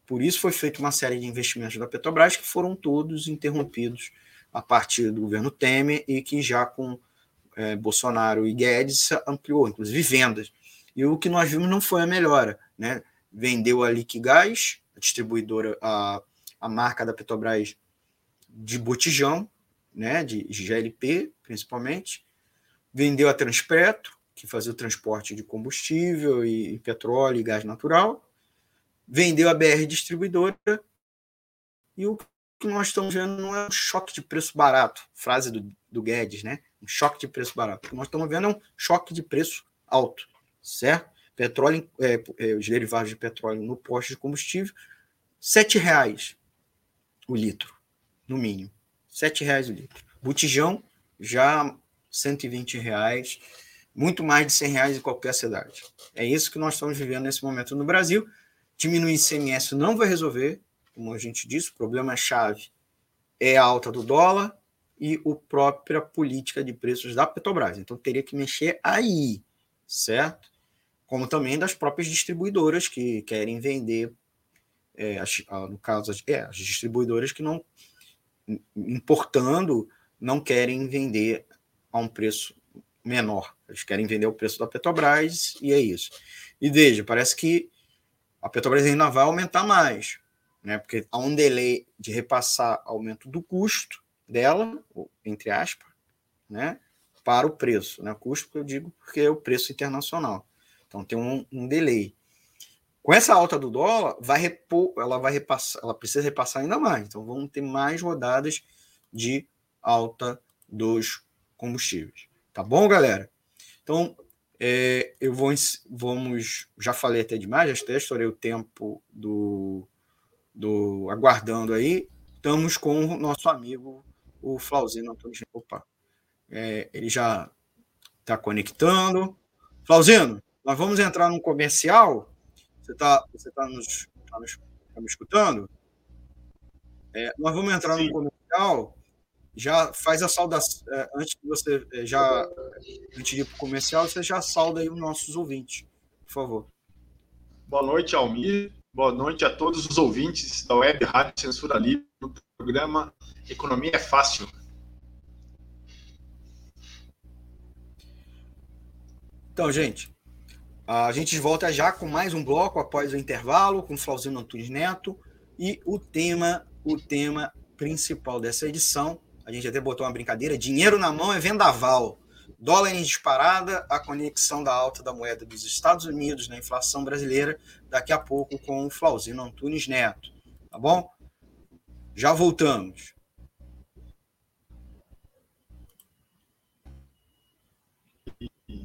Por isso foi feita uma série de investimentos da Petrobras que foram todos interrompidos a partir do governo Temer e que já com é, Bolsonaro e Guedes ampliou, inclusive vendas. E o que nós vimos não foi a melhora. Né? Vendeu a Liquigás, a distribuidora, a, a marca da Petrobras de botijão, né, de GLP principalmente, vendeu a Transpetro, que fazia o transporte de combustível e, e petróleo e gás natural, vendeu a BR Distribuidora, e o que nós estamos vendo não é um choque de preço barato, frase do, do Guedes, né? Um choque de preço barato. O que nós estamos vendo é um choque de preço alto, certo? Petróleo, é, é, os derivados de petróleo no posto de combustível, R$ reais o litro, no mínimo. R$ reais o litro. Botijão já 120 reais, muito mais de 100 reais em qualquer cidade. É isso que nós estamos vivendo nesse momento no Brasil. Diminuir ICMS não vai resolver, como a gente disse, o problema-chave é a alta do dólar e a própria política de preços da Petrobras. Então teria que mexer aí, certo? Como também das próprias distribuidoras que querem vender, é, as, no caso, as, é, as distribuidoras que não, importando, não querem vender a um preço menor. Eles querem vender o preço da Petrobras e é isso. E veja, parece que a Petrobras ainda vai aumentar mais, né? Porque há um delay de repassar aumento do custo dela, entre aspas, né? Para o preço, né? Custo que eu digo porque é o preço internacional. Então tem um, um delay. Com essa alta do dólar, vai repor, ela vai repassar, ela precisa repassar ainda mais. Então vamos ter mais rodadas de alta dos combustíveis. Tá bom, galera? Então, é, eu vou vamos já falei até demais, já até estourei o tempo do, do aguardando aí. Estamos com o nosso amigo o Flauzino Antônio. Opa, é, ele já está conectando. Flauzino, nós vamos entrar num comercial. Você está você tá nos, tá nos tá me escutando? É, nós vamos entrar Sim. num comercial já faz a saudação, é, antes que você é, já, antes de ir para o comercial, você já sauda aí os nossos ouvintes, por favor. Boa noite, Almir. Boa noite a todos os ouvintes da Web Rádio Censura Livre, no programa Economia é Fácil. Então, gente, a gente volta já com mais um bloco após o intervalo, com Flauzino Antunes Neto, e o tema, o tema principal dessa edição a gente até botou uma brincadeira, dinheiro na mão é vendaval. Dólar em disparada, a conexão da alta da moeda dos Estados Unidos na inflação brasileira, daqui a pouco com o Flauzino Antunes Neto. Tá bom? Já voltamos.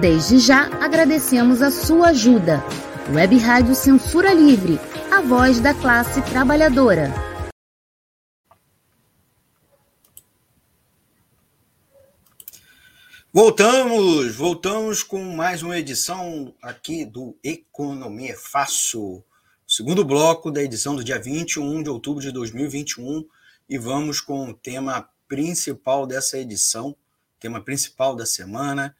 Desde já agradecemos a sua ajuda. Web Rádio Censura Livre, a voz da classe trabalhadora. Voltamos, voltamos com mais uma edição aqui do Economia Fácil, segundo bloco da edição do dia 21 de outubro de 2021, e vamos com o tema principal dessa edição, tema principal da semana,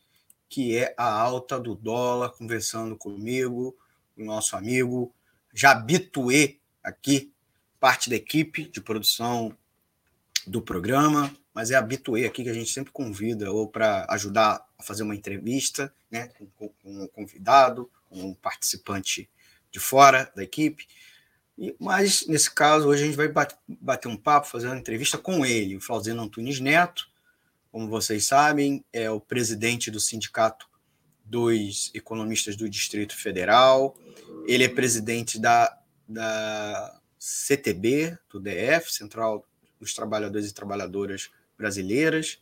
que é a alta do dólar, conversando comigo, o nosso amigo Jabituê, aqui, parte da equipe de produção do programa, mas é habituê aqui que a gente sempre convida ou para ajudar a fazer uma entrevista né, com, com, um convidado, com um participante de fora da equipe. Mas, nesse caso, hoje a gente vai bater um papo, fazer uma entrevista com ele, o Flauzino Antunes Neto, como vocês sabem, é o presidente do Sindicato dos Economistas do Distrito Federal, ele é presidente da, da CTB, do DF, Central dos Trabalhadores e Trabalhadoras Brasileiras,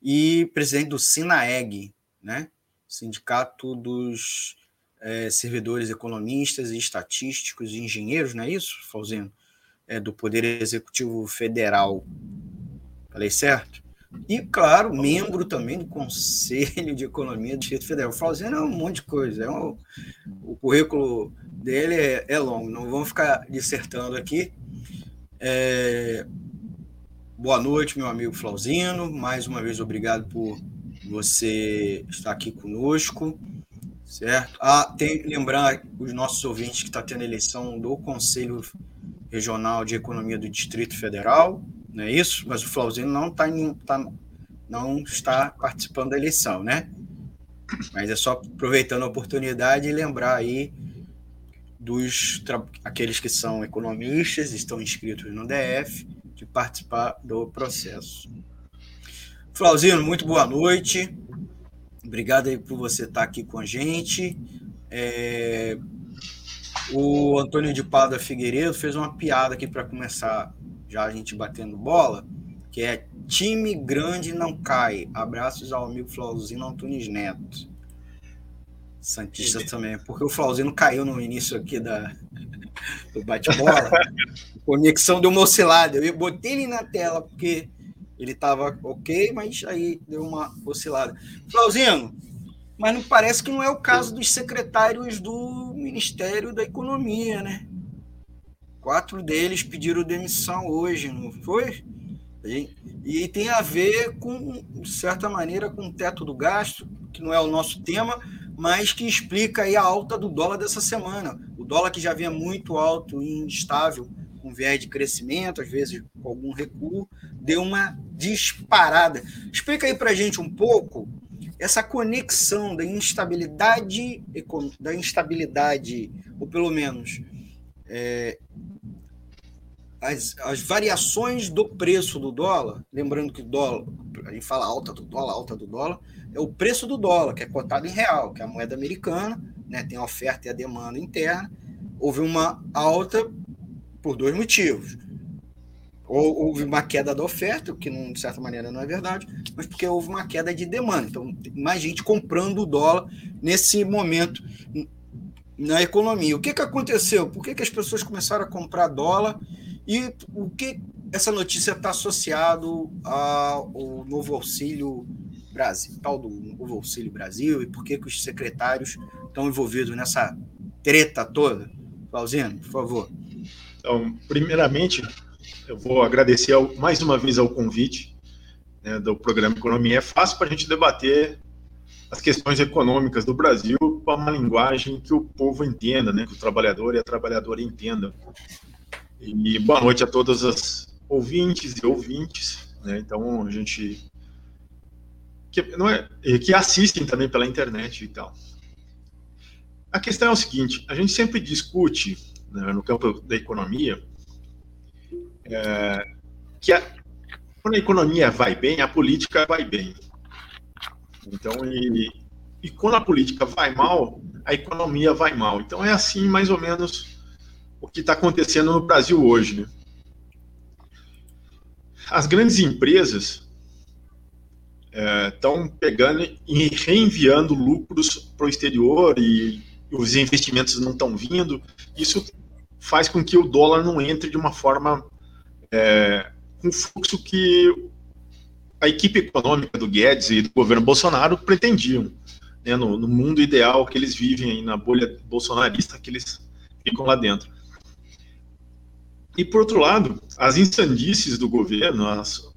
e presidente do SINAEG, né? Sindicato dos é, Servidores Economistas e Estatísticos e Engenheiros, não é isso, Falzino? É, do Poder Executivo Federal. Falei certo? E, claro, membro também do Conselho de Economia do Distrito Federal. Fazendo um monte de coisa. É um, o currículo dele é, é, longo, não vamos ficar dissertando aqui. É, boa noite, meu amigo Flauzino. Mais uma vez, obrigado por você estar aqui conosco. Certo? Ah, tem lembrar os nossos ouvintes que está tendo eleição do Conselho Regional de Economia do Distrito Federal não é isso? Mas o Flauzino não, tá, tá, não está participando da eleição, né? Mas é só aproveitando a oportunidade e lembrar aí dos aqueles que são economistas, estão inscritos no DF, de participar do processo. Flauzino, muito boa noite. Obrigado aí por você estar aqui com a gente. É... O Antônio de Pada Figueiredo fez uma piada aqui para começar já a gente batendo bola, que é time grande não cai. Abraços ao amigo Flauzino Antunes Neto. Santista também, porque o Flauzino caiu no início aqui da, do bate-bola. conexão deu uma oscilada. Eu botei ele na tela porque ele estava ok, mas aí deu uma oscilada. Flauzino, mas não parece que não é o caso dos secretários do Ministério da Economia, né? Quatro deles pediram demissão hoje, não foi? E tem a ver com, de certa maneira, com o teto do gasto, que não é o nosso tema, mas que explica aí a alta do dólar dessa semana. O dólar que já vinha muito alto e instável, com viés de crescimento, às vezes com algum recuo, deu uma disparada. Explica aí para gente um pouco essa conexão da instabilidade, da instabilidade, ou pelo menos é, as, as variações do preço do dólar, lembrando que dólar, a gente fala alta do dólar, alta do dólar, é o preço do dólar, que é cotado em real, que é a moeda americana, né, tem a oferta e a demanda interna. Houve uma alta por dois motivos. Ou houve uma queda da oferta, o que de certa maneira não é verdade, mas porque houve uma queda de demanda. Então, mais gente comprando o dólar nesse momento na economia. O que, que aconteceu? Por que, que as pessoas começaram a comprar dólar e o que essa notícia está associado ao novo auxílio Brasil, tal do novo auxílio Brasil, e por que, que os secretários estão envolvidos nessa treta toda? Clausino, por favor. Então, primeiramente, eu vou agradecer ao, mais uma vez ao convite né, do programa Economia é Fácil para a gente debater as questões econômicas do Brasil com uma linguagem que o povo entenda, né, que o trabalhador e a trabalhadora entendam. E boa noite a todas as ouvintes e ouvintes. Né? Então, a gente. Que, não é, que assistem também pela internet e tal. A questão é o seguinte: a gente sempre discute, né, no campo da economia, é, que a, quando a economia vai bem, a política vai bem. Então, e, e quando a política vai mal, a economia vai mal. Então, é assim, mais ou menos o que está acontecendo no Brasil hoje. Né? As grandes empresas estão é, pegando e reenviando lucros para o exterior e os investimentos não estão vindo. Isso faz com que o dólar não entre de uma forma é, o fluxo que a equipe econômica do Guedes e do governo Bolsonaro pretendiam, né, no, no, mundo ideal que eles vivem aí, na bolha bolsonarista que eles ficam lá dentro. E, por outro lado, as insandices do governo, as,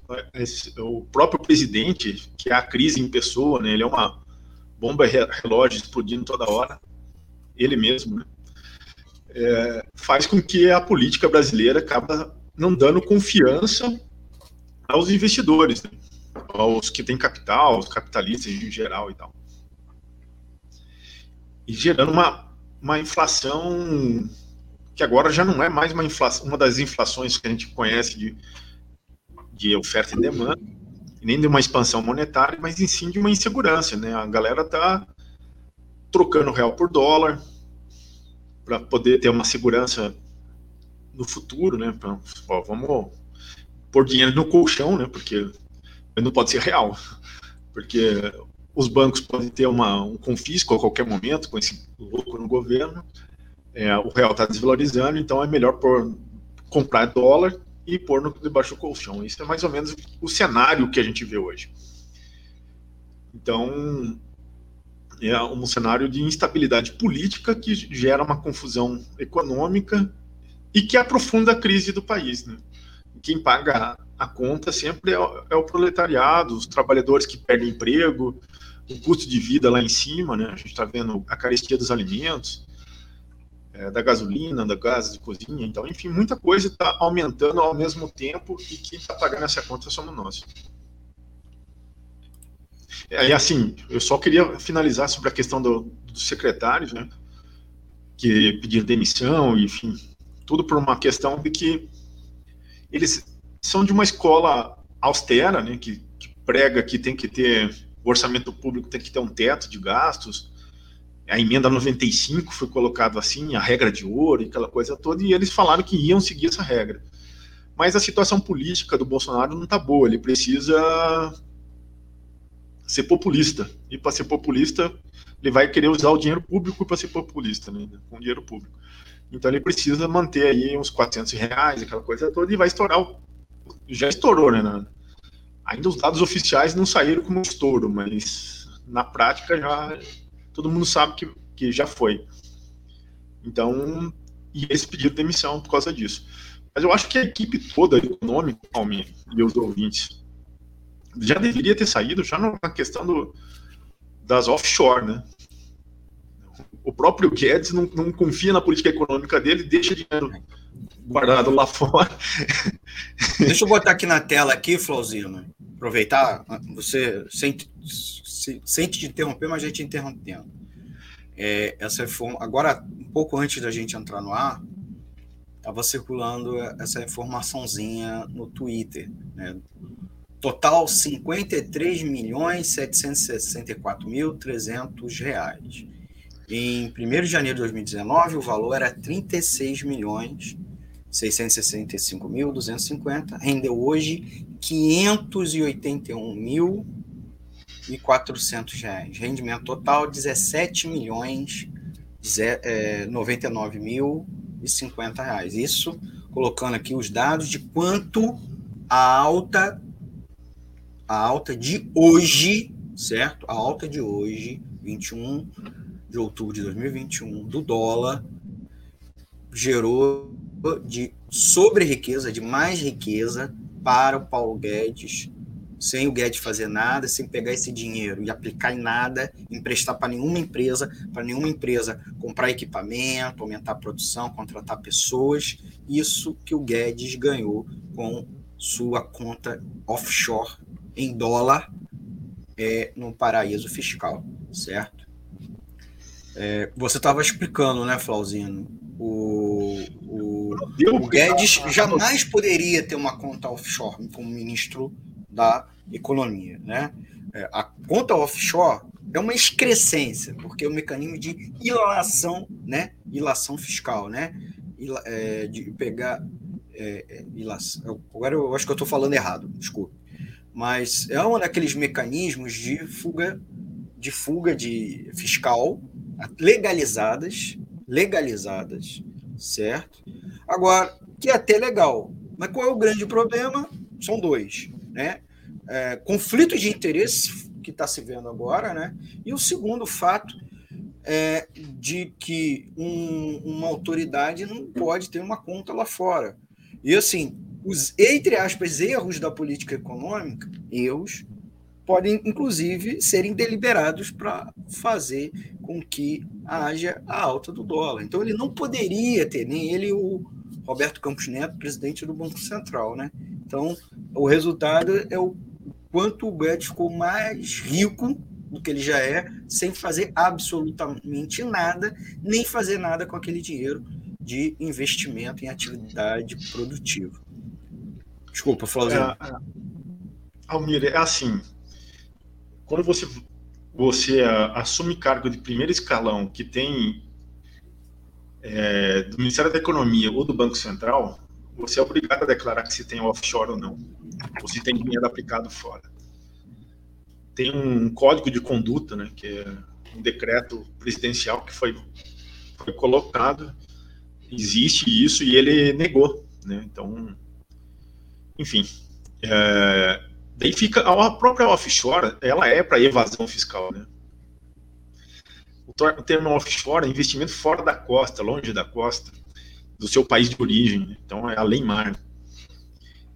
o próprio presidente, que é a crise em pessoa, né, ele é uma bomba relógio explodindo toda hora, ele mesmo, né, é, faz com que a política brasileira acabe não dando confiança aos investidores, né, aos que têm capital, aos capitalistas em geral e tal. E gerando uma, uma inflação que agora já não é mais uma, inflação, uma das inflações que a gente conhece de, de oferta e demanda, nem de uma expansão monetária, mas sim de uma insegurança. Né? A galera está trocando real por dólar para poder ter uma segurança no futuro, né? Pra, ó, vamos pôr dinheiro no colchão, né? Porque não pode ser real, porque os bancos podem ter uma, um confisco a qualquer momento com esse lucro no governo é, o real está desvalorizando, então é melhor por, comprar dólar e pôr no, debaixo do colchão. Isso é mais ou menos o cenário que a gente vê hoje. Então, é um cenário de instabilidade política que gera uma confusão econômica e que aprofunda a crise do país. Né? Quem paga a conta sempre é o, é o proletariado, os trabalhadores que perdem emprego, o custo de vida lá em cima, né? a gente está vendo a carestia dos alimentos, é, da gasolina, da gás de cozinha, então, enfim, muita coisa está aumentando ao mesmo tempo e quem está pagando essa conta somos nós. É, e assim, eu só queria finalizar sobre a questão do, dos secretários, né, que pediram demissão, enfim, tudo por uma questão de que eles são de uma escola austera, né, que, que prega que tem que ter o orçamento público tem que ter um teto de gastos, a emenda 95 foi colocado assim, a regra de ouro e aquela coisa toda, e eles falaram que iam seguir essa regra. Mas a situação política do Bolsonaro não está boa, ele precisa ser populista. E para ser populista, ele vai querer usar o dinheiro público para ser populista, né, com dinheiro público. Então ele precisa manter aí uns 400 reais, aquela coisa toda, e vai estourar. O... Já estourou, né? Ainda os dados oficiais não saíram como estouro, mas na prática já todo mundo sabe que, que já foi. Então, e eles pediram demissão por causa disso. Mas eu acho que a equipe toda econômica, Almir, e os ouvintes, já deveria ter saído já na questão do, das offshore, né? O próprio Guedes não, não confia na política econômica dele, deixa dinheiro guardado lá fora. Deixa eu botar aqui na tela aqui, Flauzino, aproveitar, você sente, te interromper, mas a gente interrompendo. É, essa informa, agora, um pouco antes da gente entrar no ar, estava circulando essa informaçãozinha no Twitter, né? Total 53 milhões 764 mil 300 reais. Em 1 de janeiro de 2019, o valor era 36 milhões 665.250, rendeu hoje 581.400 reais. Rendimento total 17 milhões é, 99 mil e 50 reais. Isso colocando aqui os dados de quanto a alta a alta de hoje, certo? A alta de hoje, 21 de outubro de 2021, do dólar gerou de sobre riqueza, de mais riqueza para o Paulo Guedes, sem o Guedes fazer nada, sem pegar esse dinheiro e aplicar em nada, emprestar para nenhuma empresa, para nenhuma empresa comprar equipamento, aumentar a produção, contratar pessoas. Isso que o Guedes ganhou com sua conta offshore em dólar é, no paraíso fiscal, certo? É, você estava explicando, né, Flauzino, o, o, o Guedes jamais poderia ter uma conta offshore como ministro da Economia. Né? É, a conta offshore é uma excrescência, porque é um mecanismo de ilação, né? ilação fiscal, né? É, de pegar. É, é, ilação. Agora eu acho que eu estou falando errado, desculpe. Mas é um daqueles mecanismos de fuga de fuga de fiscal legalizadas legalizadas, certo? Agora, que é até legal, mas qual é o grande problema? São dois, né? É, conflito de interesse que está se vendo agora, né? E o segundo fato é de que um, uma autoridade não pode ter uma conta lá fora. E assim, os entre aspas erros da política econômica, erros podem, inclusive, serem deliberados para fazer com que haja a alta do dólar. Então, ele não poderia ter, nem ele o Roberto Campos Neto, presidente do Banco Central. Né? Então, o resultado é o quanto o Guedes ficou mais rico do que ele já é, sem fazer absolutamente nada, nem fazer nada com aquele dinheiro de investimento em atividade produtiva. Desculpa, Flávio. É, é, Almir, é assim, quando você, você assume cargo de primeiro escalão que tem é, do Ministério da Economia ou do Banco Central, você é obrigado a declarar que se tem offshore ou não, ou se tem dinheiro aplicado fora. Tem um código de conduta, né, que é um decreto presidencial que foi, foi colocado, existe isso e ele negou, né? Então, enfim, é, Daí fica a própria offshore, ela é para evasão fiscal, né? O termo offshore é investimento fora da costa, longe da costa, do seu país de origem, né? então é além mar.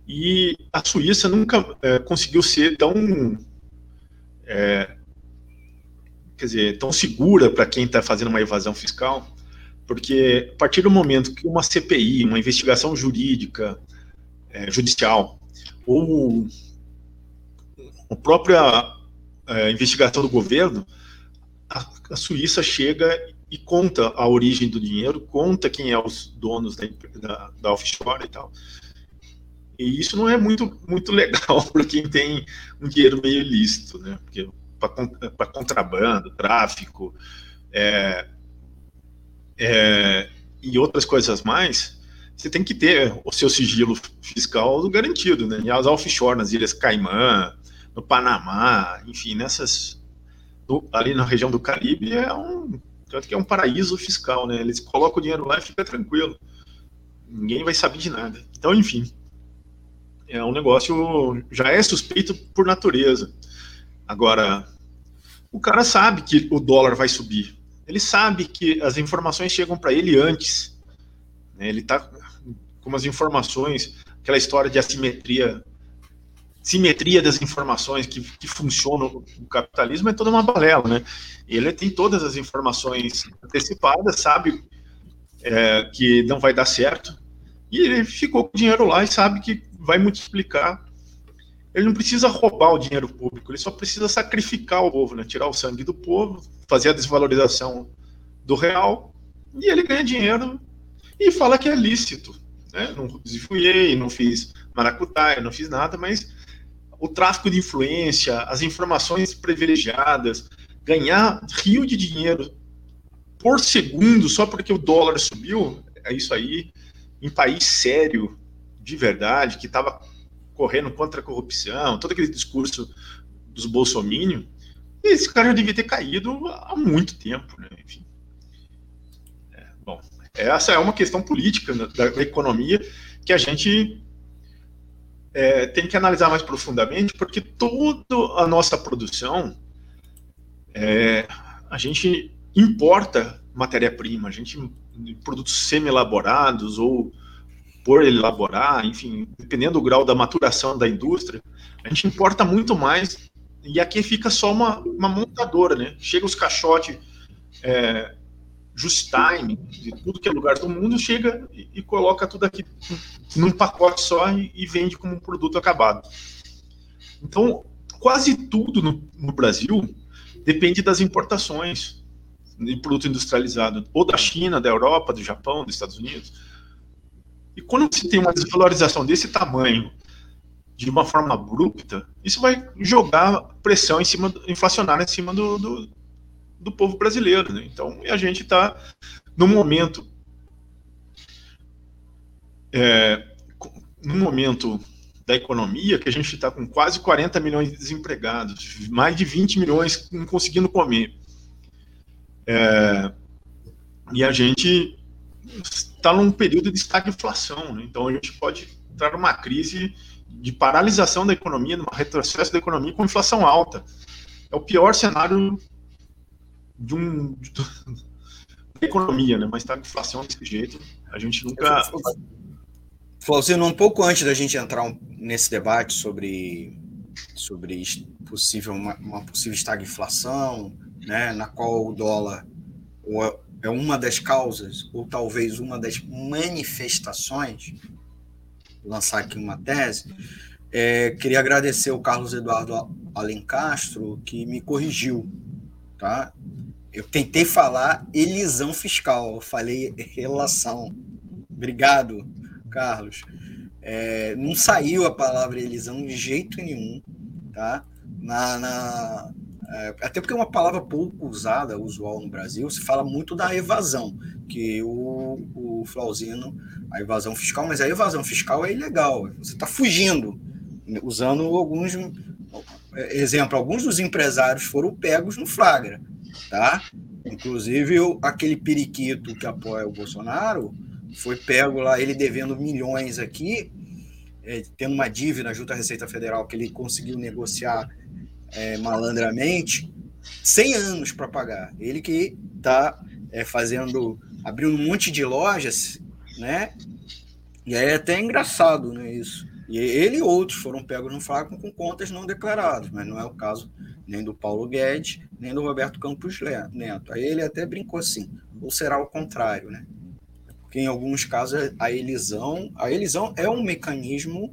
E a Suíça nunca é, conseguiu ser tão, é, quer dizer, tão segura para quem está fazendo uma evasão fiscal, porque a partir do momento que uma CPI, uma investigação jurídica, é, judicial, ou a própria é, investigação do governo, a, a, Suíça chega e conta a origem do dinheiro, conta quem é os donos da, da, da offshore e tal. E isso não é muito, muito legal para quem tem um dinheiro meio ilícito, né? Porque para contrabando, tráfico, é, é, e outras coisas mais, você tem que ter o seu sigilo fiscal garantido, né? E as offshore, nas Ilhas Caimã, no Panamá, enfim, nessas ali na região do Caribe é um tanto que é um paraíso fiscal, né? Eles colocam o dinheiro lá e fica tranquilo. Ninguém vai saber de nada. Então, enfim, é um negócio já é suspeito por natureza. Agora, o cara sabe que o dólar vai subir. Ele sabe que as informações chegam para ele antes. Né? Ele está com as informações, aquela história de assimetria simetria das informações que, que funcionam no capitalismo é toda uma balela, né? Ele tem todas as informações antecipadas, sabe é, que não vai dar certo, e ele ficou com o dinheiro lá e sabe que vai multiplicar. Ele não precisa roubar o dinheiro público, ele só precisa sacrificar o povo, né? Tirar o sangue do povo, fazer a desvalorização do real, e ele ganha dinheiro e fala que é lícito. Né? Não desfui, não fiz maracutaia, não fiz nada, mas o tráfico de influência, as informações privilegiadas, ganhar rio de dinheiro por segundo só porque o dólar subiu, é isso aí, em país sério, de verdade, que estava correndo contra a corrupção, todo aquele discurso dos bolsominions, esse cara já devia ter caído há muito tempo, né? Enfim. É, bom, essa é uma questão política da, da economia que a gente é, tem que analisar mais profundamente, porque toda a nossa produção, é, a gente importa matéria-prima, a gente produtos semi-elaborados ou por elaborar, enfim, dependendo do grau da maturação da indústria, a gente importa muito mais e aqui fica só uma, uma montadora, né? Chega os caixotes é, just time, de tudo que é lugar do mundo, chega e, e coloca tudo aqui num pacote só e, e, vende como um produto acabado. Então, quase tudo no, no Brasil depende das importações de produto industrializado, ou da China, da Europa, do Japão, dos Estados Unidos. E quando você tem uma desvalorização desse tamanho, de uma forma abrupta, isso vai jogar pressão em cima, inflacionária em cima do, do do povo brasileiro. Né? Então, a gente está no momento. É, no momento da economia que a gente está com quase 40 milhões de desempregados, mais de 20 milhões não conseguindo comer. É, e a gente está num período de estagflação, né? então a gente pode entrar numa crise de paralisação da economia, num retrocesso da economia com inflação alta. É o pior cenário de um de, da economia, né? Mas tá com inflação desse jeito, a gente nunca. Flauzino, um pouco antes da gente entrar nesse debate sobre, sobre possível, uma, uma possível estagflação, né, na qual o dólar é uma das causas, ou talvez uma das manifestações, lançar aqui uma tese, é, queria agradecer o Carlos Eduardo Alencastro, que me corrigiu. Tá? Eu tentei falar elisão fiscal, eu falei relação. Obrigado, Carlos. É, não saiu a palavra elisão de jeito nenhum, tá? Na, na é, até porque é uma palavra pouco usada, usual no Brasil, se fala muito da evasão, que o, o Flauzino, a evasão fiscal, mas a evasão fiscal é ilegal, você está fugindo, usando alguns, exemplo, alguns dos empresários foram pegos no flagra, tá? Inclusive, aquele periquito que apoia o Bolsonaro foi pego lá, ele devendo milhões aqui, é, tendo uma dívida junto à Receita Federal que ele conseguiu negociar é, malandramente, 100 anos para pagar. Ele que está é, fazendo, abrindo um monte de lojas, né? E aí é até engraçado, né, isso. E ele e outros foram pegos no flaco com contas não declaradas, mas não é o caso nem do Paulo Guedes, nem do Roberto Campos Neto. Aí ele até brincou assim, ou será o contrário, né? Porque em alguns casos a elisão, a elisão é um mecanismo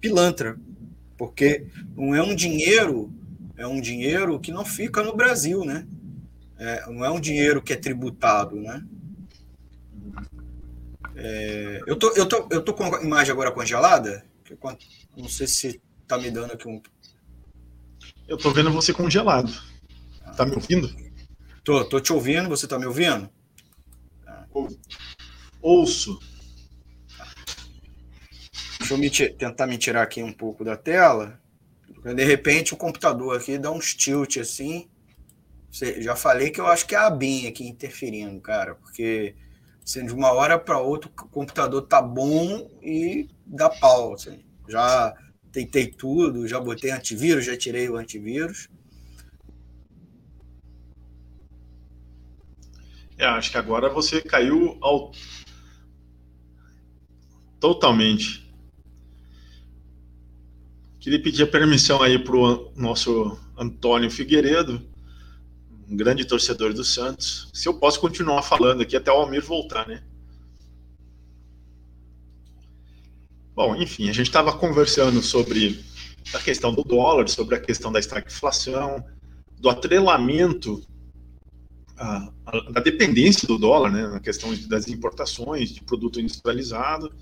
pilantra, porque não é um dinheiro, é um dinheiro que não fica no Brasil, né? É, não é um dinheiro que é tributado, né? É, eu, tô, eu, tô, eu tô com a imagem agora congelada, não sei se tá me dando aqui um. Eu tô vendo você congelado. Tá me ouvindo? Tô, tô te ouvindo, você tá me ouvindo? Ouço. Deixa eu me tentar me tirar aqui um pouco da tela. De repente o computador aqui dá uns tilt assim. Já falei que eu acho que é a BIM aqui interferindo, cara, porque assim, de uma hora para outra o computador tá bom e dá pau. Assim. Já tentei tudo, já botei antivírus, já tirei o antivírus. É, acho que agora você caiu ao... totalmente. Queria pedir a permissão aí para o nosso Antônio Figueiredo, um grande torcedor do Santos, se eu posso continuar falando aqui até o Almir voltar, né? Bom, enfim, a gente estava conversando sobre a questão do dólar, sobre a questão da estagflação, do atrelamento, da dependência do dólar, né, na questão das importações de produto industrializado.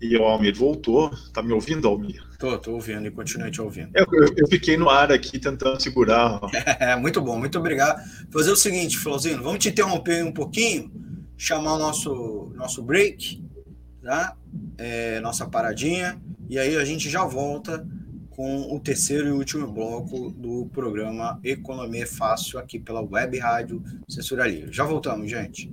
E o Almir voltou. Tá me ouvindo, Almir? Tô, tô ouvindo e continuo te ouvindo. Eu, eu, eu, fiquei no ar aqui tentando segurar. É, muito bom, muito obrigado. Fazer o seguinte, Flauzinho, vamos te interromper um pouquinho, chamar o nosso, nosso break tá? É, nossa paradinha, e aí a gente já volta com o terceiro e último bloco do programa Economia Fácil aqui pela Web Rádio Censura Livre. Já voltamos, gente.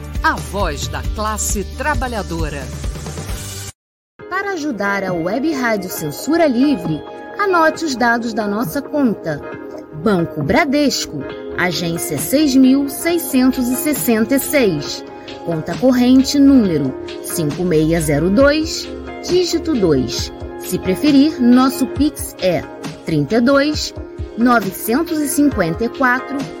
A voz da classe trabalhadora. Para ajudar a Web Rádio Censura Livre, anote os dados da nossa conta. Banco Bradesco agência 6666, conta corrente número 5602, dígito 2. Se preferir, nosso Pix é 32 954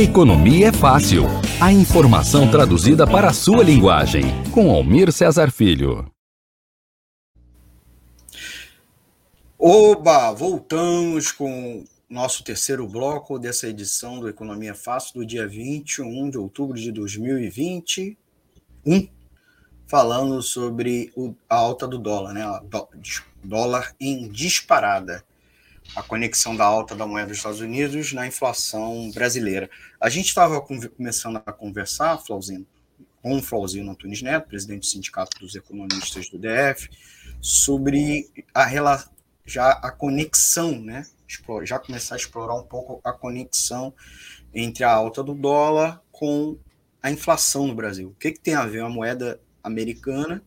Economia é fácil. A informação traduzida para a sua linguagem. Com Almir Cesar Filho. Oba, voltamos com nosso terceiro bloco dessa edição do Economia Fácil do dia 21 de outubro de 2021, falando sobre a alta do dólar, né? dólar em disparada, a conexão da alta da moeda dos Estados Unidos na inflação brasileira. A gente estava começando a conversar, Flauzino, com o Flauzino Antunes Neto, presidente do Sindicato dos Economistas do DF, sobre a, já a conexão, né? já começar a explorar um pouco a conexão entre a alta do dólar com a inflação no Brasil. O que, que tem a ver a moeda americana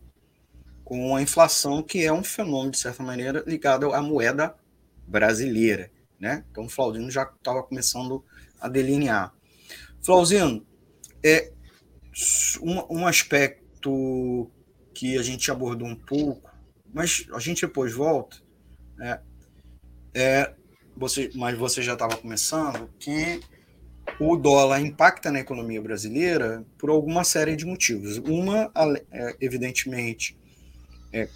com a inflação, que é um fenômeno, de certa maneira, ligado à moeda brasileira. Né? Então, o Flauzino já estava começando a delinear. Flauzino, é um, um aspecto que a gente abordou um pouco, mas a gente depois volta, né? é, você, mas você já estava começando, que o dólar impacta na economia brasileira por alguma série de motivos. Uma, é, evidentemente, é,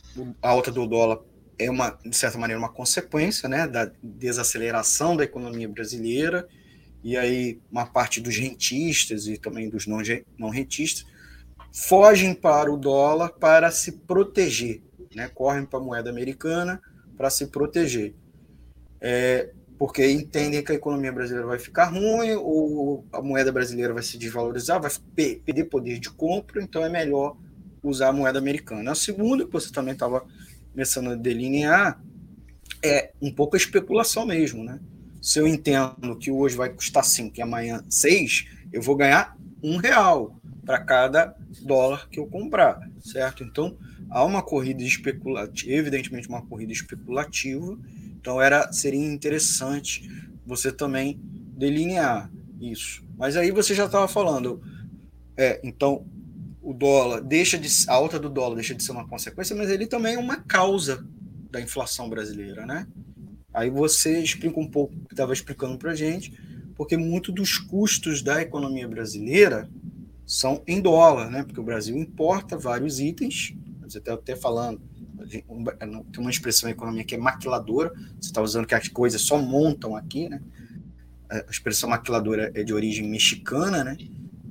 a alta do dólar é uma, de certa maneira, uma consequência né, da desaceleração da economia brasileira, e aí uma parte dos rentistas e também dos não, não rentistas fogem para o dólar para se proteger, né, correm para a moeda americana para se proteger. É, porque entendem que a economia brasileira vai ficar ruim, ou a moeda brasileira vai se desvalorizar, vai perder poder de compra, então é melhor usar a moeda americana. A segunda, que você também estava começando a delinear, é um pouco a especulação mesmo, né? Se eu entendo que hoje vai custar 5 e amanhã 6, eu vou ganhar um real para cada dólar que eu comprar, certo? Então, há uma corrida especulativa, evidentemente uma corrida especulativa, então era seria interessante você também delinear isso. Mas aí você já estava falando, é, então o dólar deixa de a alta do dólar deixa de ser uma consequência, mas ele também é uma causa da inflação brasileira, né? Aí você explica um pouco que estava explicando para gente, porque muito dos custos da economia brasileira são em dólar, né? Porque o Brasil importa vários itens, você está até falando tem uma expressão em economia que é maquiladora, você está usando que as coisas só montam aqui, né? A expressão maquiladora é de origem mexicana, né?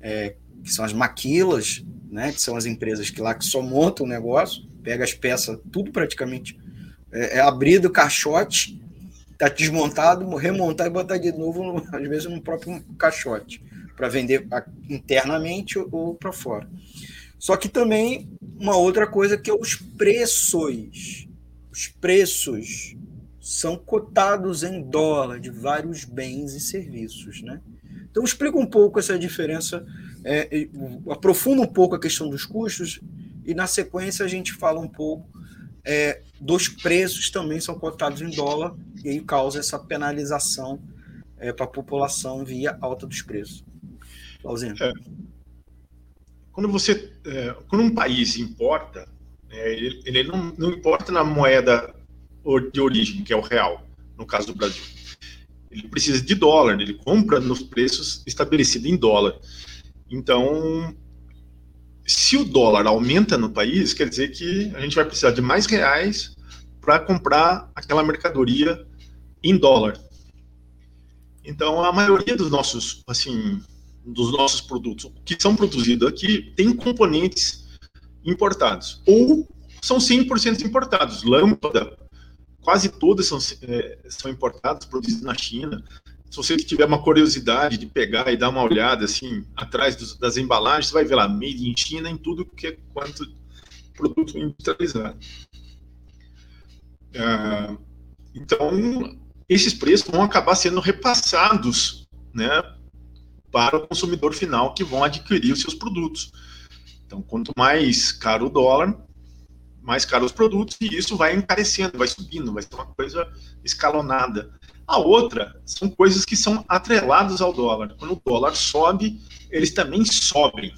É, que são as maquilas, né? Que são as empresas que lá que só montam o negócio, pega as peças, tudo praticamente é, é abrido caixote, tá desmontado, remontar e botar de novo, no, às vezes no próprio caixote, para vender internamente ou para fora. Só que também uma outra coisa que é os preços. Os preços são cotados em dólar de vários bens e serviços, né? Então explica um pouco essa diferença, é, aprofunda um pouco a questão dos custos e na sequência a gente fala um pouco é, dos preços também são cotados em dólar e aí causa essa penalização é, para a população via alta dos preços. Lauzinho. É, quando você, é, quando um país importa, é, ele, ele não, não, importa na moeda de origem, que é o real, no caso do Brasil. Ele precisa de dólar, ele compra nos preços estabelecidos em dólar. Então, se o dólar aumenta no país, quer dizer que a gente vai precisar de mais reais para comprar aquela mercadoria em dólar. Então, a maioria dos nossos, assim, dos nossos produtos que são produzidos aqui tem componentes importados ou são 100% importados. Lâmpada, quase todas são, é, são importadas, produzidas na China. Se você tiver uma curiosidade de pegar e dar uma olhada assim atrás dos, das embalagens, você vai ver lá made in China em tudo que é quanto produto industrializado. Ah, então, esses preços vão acabar sendo repassados né, para o consumidor final que vão adquirir os seus produtos. Então, quanto mais caro o dólar, mais caro os produtos, e isso vai encarecendo, vai subindo, vai ser uma coisa escalonada. A outra são coisas que são atreladas ao dólar. Quando o dólar sobe, eles também sobem.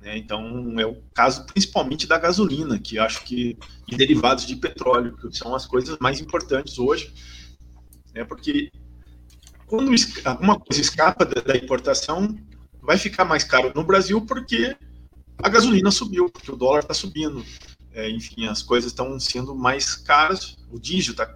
Né? Então, é o caso principalmente da gasolina, que acho que e derivados de petróleo, que são as coisas mais importantes hoje, né? porque quando alguma coisa escapa da, importação, vai ficar mais caro no Brasil porque a gasolina subiu, porque o dólar está subindo. É, enfim, as coisas estão sendo mais caras, o diesel está.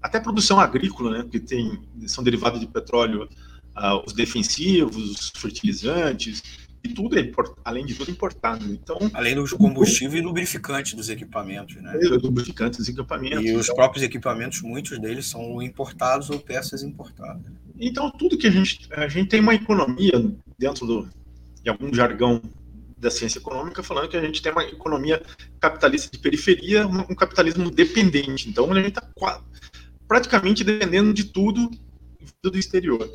Até produção agrícola, né, porque tem, são derivados de petróleo, uh, os defensivos, os fertilizantes, e tudo é além de tudo importado. Então, além do combustível e lubrificante dos equipamentos, né? É, lubrificantes dos equipamentos. E os então, próprios equipamentos, muitos deles são importados ou peças importadas. Então, tudo que a gente a gente tem uma economia dentro do, de algum jargão da ciência econômica falando que a gente tem uma economia capitalista de periferia, um capitalismo dependente. Então a gente está praticamente dependendo de tudo do exterior.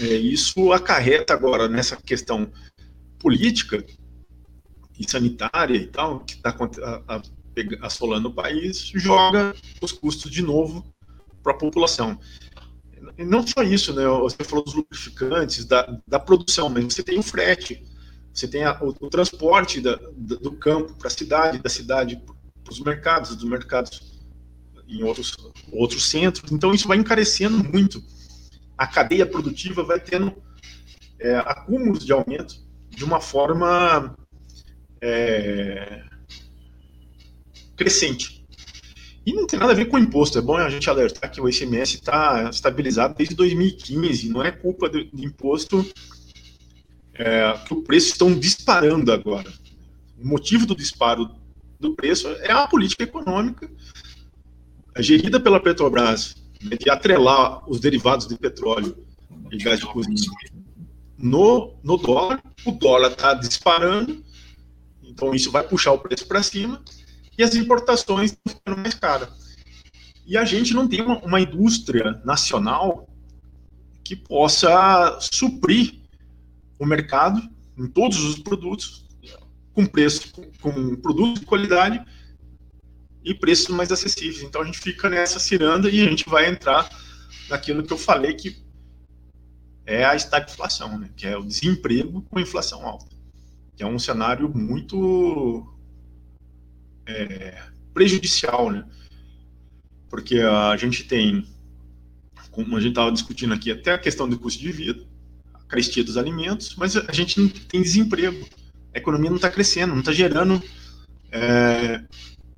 É, isso acarreta agora nessa questão política e sanitária e tal, que está assolando o país, joga os custos de novo para a população. E não só isso, né? Você falou dos lubrificantes, da, da produção, mas você tem o frete, você tem a, o, o, transporte da, do campo para a cidade, da cidade para os mercados, dos mercados em outros, outros centros. Então, isso vai encarecendo muito. A cadeia produtiva vai tendo é, acúmulos de aumento de uma forma é, crescente. E não tem nada a ver com imposto. É bom a gente alertar que o ICMS está estabilizado desde 2015. Não é culpa do, do imposto é, que o preço estão disparando agora. O motivo do disparo do preço é a política econômica gerida pela Petrobras né, de atrelar os derivados de petróleo e gás de cozinha no, no dólar. O dólar está disparando, então isso vai puxar o preço para cima e as importações estão ficando mais caras. E a gente não tem uma, uma indústria nacional que possa suprir o mercado em todos os produtos com preço, com produtos de qualidade e preços mais acessíveis. Então a gente fica nessa ciranda e a gente vai entrar naquilo que eu falei que é a estagflação, né? que é o desemprego com inflação alta, que é um cenário muito é, prejudicial, né? Porque a gente tem, como a gente estava discutindo aqui, até a questão do custo de vida, carestia dos alimentos, mas a gente não tem desemprego. A economia não está crescendo, não está gerando é,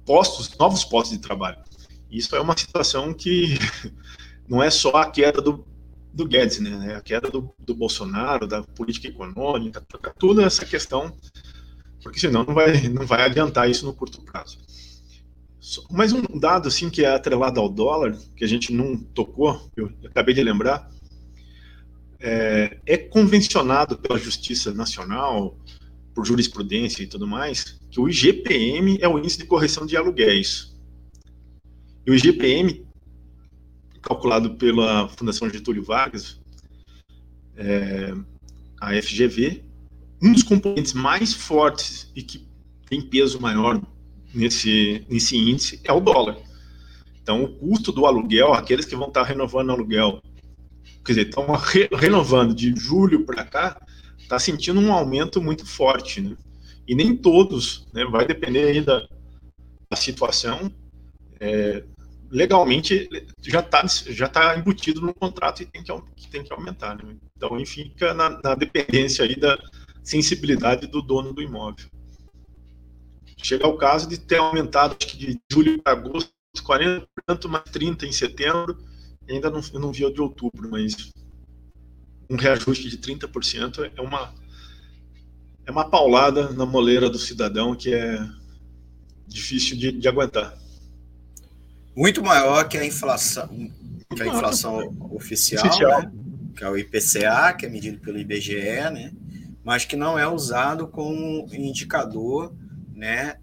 postos, novos postos de trabalho. Isso é uma situação que não é só a queda do, do Guedes, né? É a queda do, do Bolsonaro, da política econômica, toda essa questão porque senão não vai, não vai adiantar isso no curto prazo. Mas um dado assim que é atrelado ao dólar, que a gente não tocou, eu acabei de lembrar, é, é convencionado pela Justiça Nacional, por jurisprudência e tudo mais, que o IGPM é o índice de correção de aluguéis. E o IGPM, calculado pela Fundação Getúlio Vargas, é, a FGV, um dos componentes mais fortes e que tem peso maior nesse, nesse índice é o dólar. Então, o custo do aluguel, aqueles que vão estar renovando o aluguel, quer dizer, estão re renovando de julho para cá, está sentindo um aumento muito forte. Né? E nem todos, né, vai depender aí da, da situação. É, legalmente já está já tá embutido no contrato e tem que, tem que aumentar. Né? Então, enfim, fica na, na dependência aí da, sensibilidade do dono do imóvel. Chega ao caso de ter aumentado acho que de julho para agosto 40%, mais 30% em setembro, ainda não, não vi o de outubro, mas um reajuste de 30% é uma, é uma paulada na moleira do cidadão que é difícil de, de aguentar. Muito maior que a inflação, que a inflação oficial, oficial. Né? que é o IPCA, que é medido pelo IBGE, né? mas que não é usado como indicador né,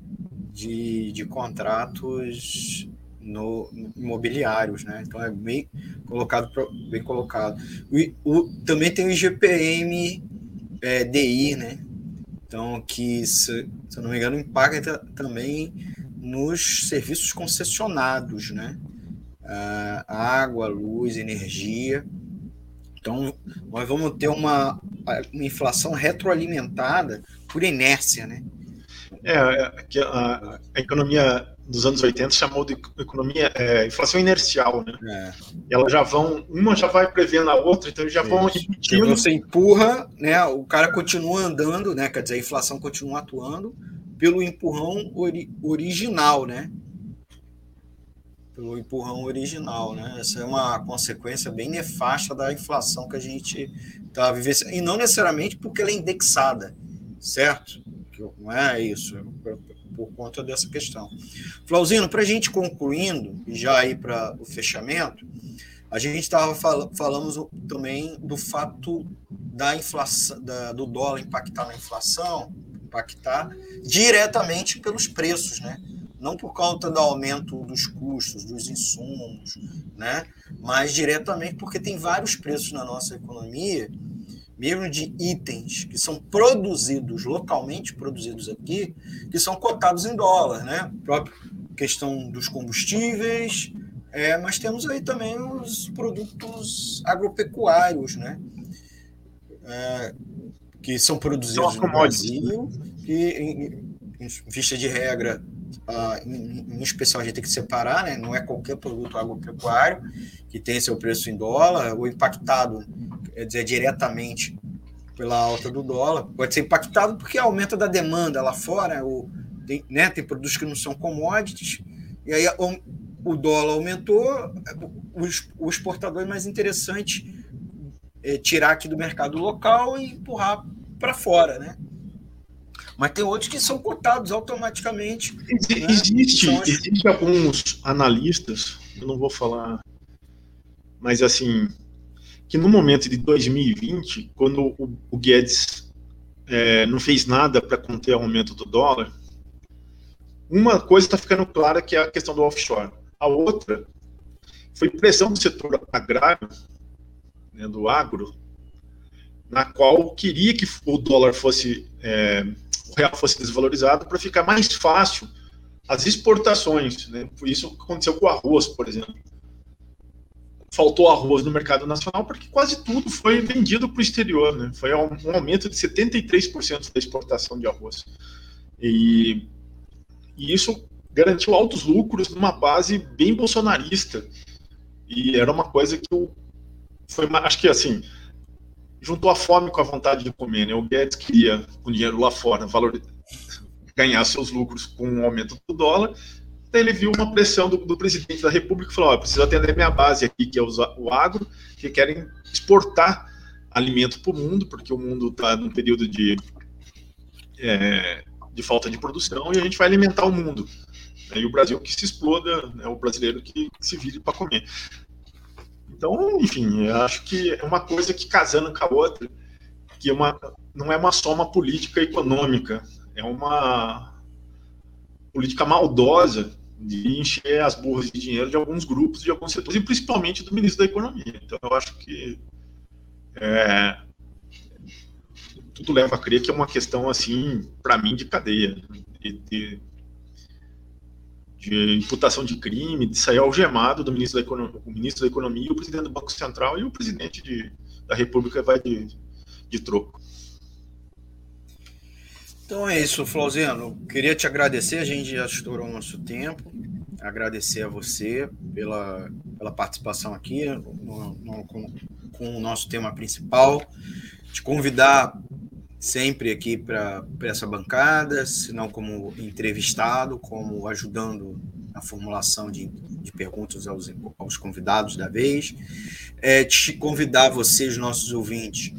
de, de contratos no, imobiliários, né? Então é bem colocado, bem colocado. O, o também tem o IGPM é, DI, né? Então que se, se eu não me engano impacta também nos serviços concessionados, né? A água, luz, energia. Então nós vamos ter uma uma inflação retroalimentada por inércia, né? É, é a, a, economia dos anos 80 chamou de economia é, inflação inercial, né? É. Elas já vão, uma já vai prevendo a outra, então já vão repetindo. Você empurra, né? O cara continua andando, né? Quer dizer, a inflação continua atuando pelo empurrão ori original, né? Pelo empurrão original, né? Essa é uma consequência bem nefasta da inflação que a gente tá vivenciando, e não necessariamente porque ela é indexada, certo? Não é isso, por, conta dessa questão. Flauzino, para a gente concluindo, e já ir para o fechamento, a gente estava fal falamos também do fato da inflação, da, do dólar impactar na inflação, impactar diretamente pelos preços, né? Não por causa do aumento dos custos, dos insumos, né? Mas diretamente porque tem vários preços na nossa economia, mesmo de itens que são produzidos localmente produzidos aqui, que são cotados em dólar, né? A própria questão dos combustíveis, é, mas temos aí também os produtos agropecuários, né? É, que são produzidos no Brasil, que, em, em, vista de regra, uh, em, em, especial a gente tem que separar, né? não é qualquer produto agropecuário que tem seu preço em dólar, ou impactado, quer dizer, diretamente pela alta do dólar, pode ser impactado porque aumenta da demanda lá fora, ou tem, né, tem produtos que não são commodities, e aí o dólar aumentou, o, exportador é mais interessante é, tirar aqui do mercado local e empurrar para fora, né? Mas tem outros que são cotados automaticamente. Existe, né? existe, existe alguns analistas, eu não vou falar, mas assim, que no momento de 2020, quando o, o Guedes é, não fez nada para conter o aumento do dólar, uma coisa está ficando clara que é a questão do offshore. A outra foi pressão do setor agrário, né, do agro, na qual queria que o dólar fosse, é, real fosse desvalorizado para ficar mais fácil as exportações. Né? Isso aconteceu com o arroz, por exemplo. Faltou arroz no mercado nacional porque quase tudo foi vendido para o exterior. Né? Foi um aumento de 73% da exportação de arroz. E, e isso garantiu altos lucros numa base bem bolsonarista. E era uma coisa que eu, foi, acho que assim, juntou a fome com a vontade de comer. Né? O Guedes queria, com dinheiro lá fora, valor, ganhar seus lucros com o um aumento do dólar. Daí ele viu uma pressão do, do presidente da República e falou: oh, preciso atender minha base aqui, que é o agro, que querem exportar alimento para o mundo, porque o mundo está num período de, é, de falta de produção e a gente vai alimentar o mundo. E o Brasil que se exploda, né, o brasileiro que, se vire para comer. Então, enfim, eu acho que é uma coisa que casando com a outra, que é uma, não é uma só uma política econômica, é uma política maldosa de encher as burras de dinheiro de alguns grupos, de alguns setores, e principalmente do ministro da Economia. Então, eu acho que é, tudo leva a crer que é uma questão, assim, para mim, de cadeia, de, de de imputação de crime, de sair algemado do ministro da Economia, o ministro da Economia, o presidente do Banco Central e o presidente de, da República vai de, de troco. Então é isso, Flauzino. Queria te agradecer, a gente já estourou o nosso tempo. Agradecer a você pela, pela participação aqui no, no, com, com o nosso tema principal. Te convidar sempre aqui para essa bancada, se não como entrevistado, como ajudando na formulação de, de perguntas aos, aos convidados da vez. É, te convidar vocês, nossos ouvintes,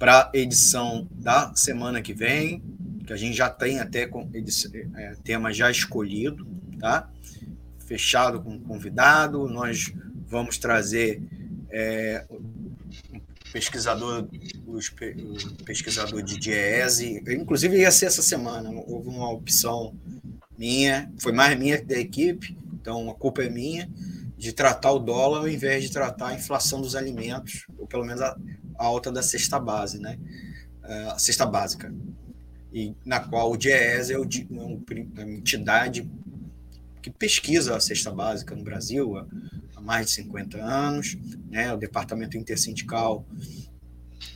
para edição da semana que vem, que a gente já tem até com edição, é, tema já escolhido, tá? Fechado com convidado. Nós vamos trazer é, pesquisador, os, o pesquisador de Diese, inclusive ia ser essa semana, houve uma opção minha, foi mais minha que da equipe, então a culpa é minha, de tratar o dólar ao invés de tratar a inflação dos alimentos, ou pelo menos a, a alta da cesta base, né? A cesta básica, e na qual o DIEESE é, o, é uma entidade que pesquisa a cesta básica no Brasil, há mais de 50 anos, né, o Departamento Intersindical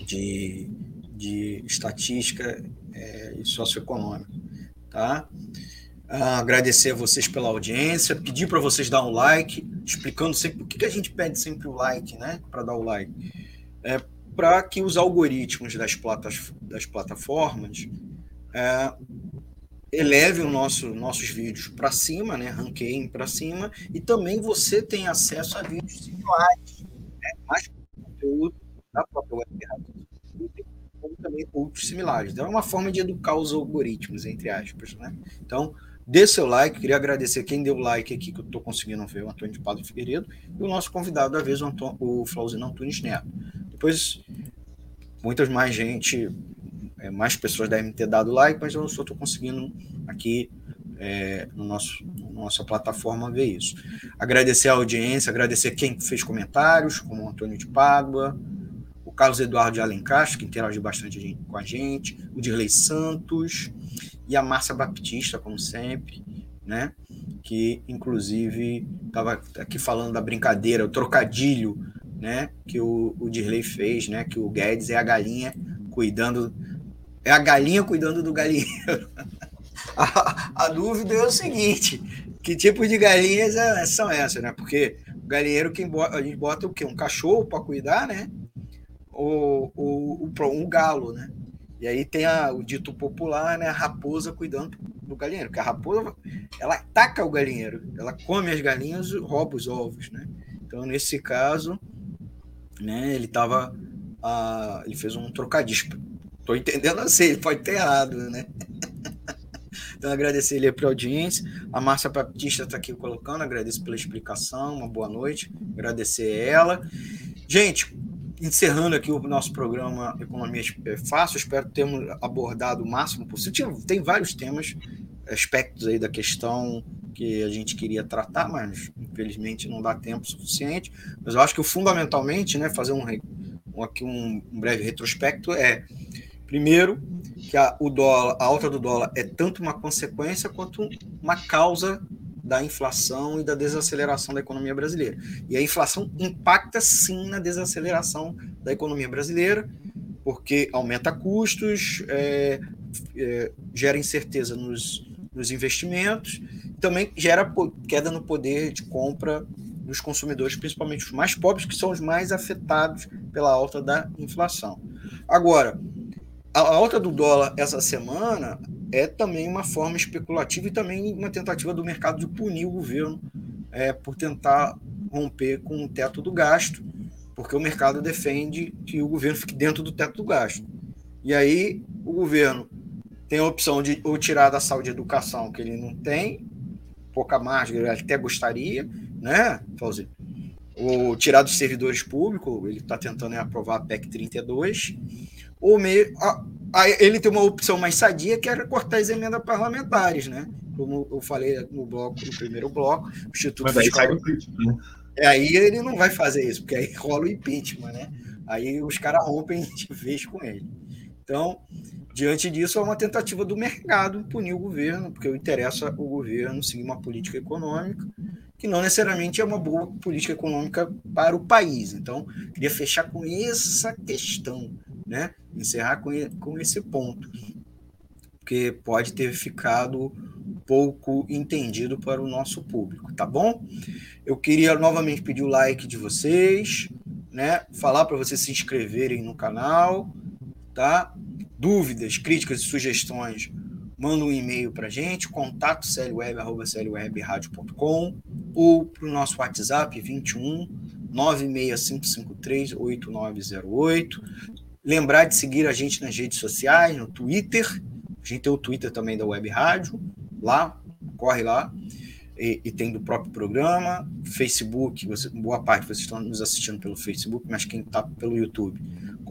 de, de Estatística é, e Socioeconômica. Tá? Ah, agradecer a vocês pela audiência, pedir para vocês dar um like, explicando sempre por que, a gente pede sempre o like, né? Para dar o like. É, para que os algoritmos das, platas, das plataformas é, eleve o nosso, nossos vídeos para cima, né? Ranqueiem para cima, e também você tem acesso a vídeos similares, né? mais conteúdo da própria web como também outros similares. Então, é uma forma de educar os algoritmos, entre aspas, né? Então, dê seu like, queria agradecer quem deu like aqui, que eu estou conseguindo ver, o Antônio de Padre Figueiredo, e o nosso convidado da vez, o, Antônio, o Flauzino Antunes Neto. Depois, muitas mais gente é, mais pessoas devem ter dado like, mas eu só estou conseguindo aqui é, no nosso nossa plataforma ver isso. Agradecer a audiência, agradecer quem fez comentários, como o Antônio de Pádua, o Carlos Eduardo de Alencastro, que interagiu bastante com a gente, o Dirley Santos e a Márcia Baptista, como sempre, né? Que inclusive estava aqui falando da brincadeira, o trocadilho, né? Que o, o Dirley fez, né? Que o Guedes é a galinha cuidando, é a galinha cuidando do galinheiro. a, a dúvida é o seguinte: que tipo de galinhas é, são essas, né? Porque galinheiro quem a gente bota o quê? Um cachorro para cuidar, né? Ou, ou, um galo, né? E aí tem a, o dito popular, né? A raposa cuidando do galinheiro, porque a raposa ela ataca o galinheiro, ela come as galinhas e rouba os ovos, né? Então nesse caso, né? Ele tava, ah, ele fez um trocadisco. Tô entendendo assim, ele pode ter errado, né? Então, agradecer ele pela audiência. A Márcia Baptista está aqui colocando, agradeço pela explicação, uma boa noite, agradecer ela. Gente, encerrando aqui o nosso programa Economia é Fácil, espero termos abordado o máximo possível. Tem vários temas, aspectos aí da questão que a gente queria tratar, mas infelizmente não dá tempo suficiente. Mas eu acho que fundamentalmente, né, fazer um, um aqui um breve retrospecto é primeiro que a, o dólar, a alta do dólar é tanto uma consequência quanto uma causa da inflação e da desaceleração da economia brasileira. E a inflação impacta sim na desaceleração da economia brasileira, porque aumenta custos, é, é, gera incerteza nos, nos investimentos, também gera queda no poder de compra dos consumidores, principalmente os mais pobres, que são os mais afetados pela alta da inflação. Agora, a alta do dólar essa semana é também uma forma especulativa e também uma tentativa do mercado de punir o governo é, por tentar romper com o teto do gasto, porque o mercado defende que o governo fique dentro do teto do gasto. E aí o governo tem a opção de ou tirar da saúde e educação, que ele não tem, pouca margem, ele até gostaria, né? Ou tirar dos servidores públicos, ele está tentando aprovar a PEC 32, ou meio. ele tem uma opção mais sadia, que era cortar as emendas parlamentares, né? Como eu falei no bloco, no primeiro bloco, o Instituto Mas Fiscal. Né? É, aí ele não vai fazer isso, porque aí rola o impeachment, né? Aí os caras rompem de vez com ele. Então, diante disso, é uma tentativa do mercado punir o governo, porque interessa o governo seguir uma política econômica que não necessariamente é uma boa política econômica para o país. Então, queria fechar com essa questão né? Encerrar com, com esse ponto, porque pode ter ficado pouco entendido para o nosso público, tá bom? Eu queria novamente pedir o like de vocês, né? Falar para vocês se inscreverem no canal, tá? Dúvidas, críticas e sugestões, manda um e-mail para gente, contato clweb.com ou para o nosso WhatsApp 21 96553 8908. Lembrar de seguir a gente nas redes sociais, no Twitter. A gente tem o Twitter também da Web Rádio. Lá, corre lá. E, e, tem do próprio programa, Facebook, você, boa parte vocês estão nos assistindo pelo Facebook, mas quem está pelo YouTube,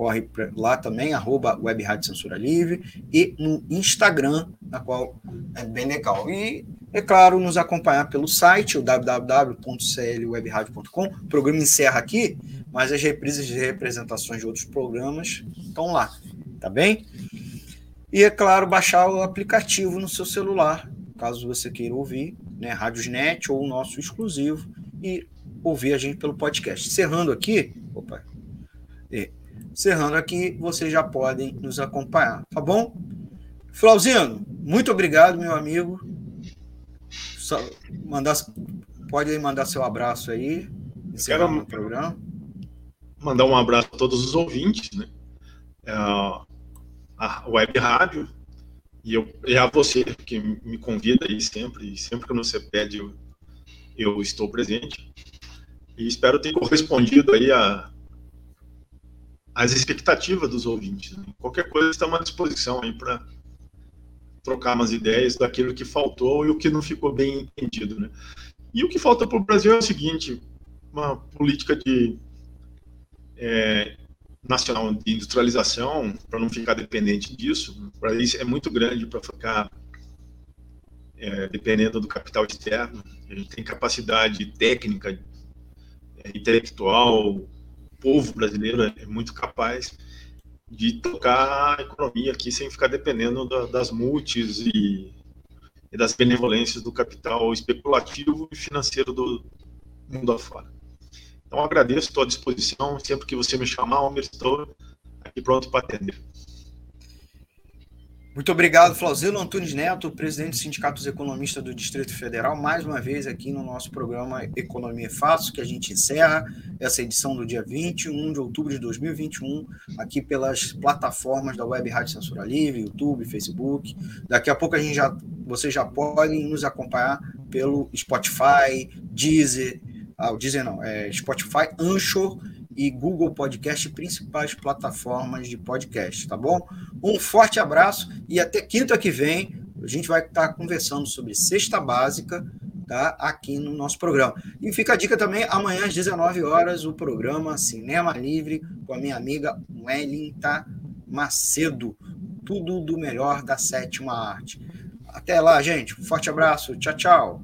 corre lá também, arroba Web Rádio Censura Livre, e no Instagram, na qual é bem legal. E, é claro, nos acompanhar pelo site, o www.clwebradio.com. O programa encerra aqui, mas as reprises de representações de outros programas estão lá, tá bem? E, é claro, baixar o aplicativo no seu celular, caso você queira ouvir, né, Rádiosnet ou o nosso exclusivo, e ouvir a gente pelo podcast. Encerrando aqui, opa, é, encerrando aqui, vocês já podem nos acompanhar, tá bom? Flauzino, muito obrigado, meu amigo. Só mandar, pode mandar seu abraço aí, encerrando o programa mandar um abraço a todos os ouvintes, né? É, a web rádio e, eu, e a você que me convida aí sempre, e sempre que você pede eu, eu estou presente e espero ter correspondido aí a as expectativas dos ouvintes. Né? Qualquer coisa estamos à disposição aí para trocar umas ideias daquilo que faltou e o que não ficou bem entendido, né? E o que falta para o Brasil é o seguinte: uma política de é, nacional de industrialização, para não ficar dependente disso. Para isso é muito grande para ficar é, dependendo do capital externo. A gente tem capacidade técnica, é, intelectual, o povo brasileiro é muito capaz de tocar a economia aqui sem ficar dependendo da, das multis e, e, das benevolências do capital especulativo e financeiro do mundo afora. Então agradeço, estou à disposição, sempre que você me chamar, Almer, estou aqui pronto para atender. Muito obrigado, Flauzelo Antunes Neto, presidente do Sindicato dos Economistas do Distrito Federal, mais uma vez aqui no nosso programa Economia Fácil, que a gente encerra essa edição do dia 21 de outubro de 2021, aqui pelas plataformas da Web Rádio Censura Livre, YouTube, Facebook. Daqui a pouco a gente já, vocês já podem nos acompanhar pelo Spotify, Deezer, ah, o Deezer não, é Spotify, Anchor e Google Podcast, principais plataformas de podcast, tá bom? Um forte abraço e até quinta que vem a gente vai estar conversando sobre cesta básica, tá? Aqui no nosso programa. E fica a dica também, amanhã às 19 horas, o programa Cinema Livre com a minha amiga Wellington Macedo. Tudo do melhor da sétima arte. Até lá, gente. Um forte abraço. Tchau, tchau.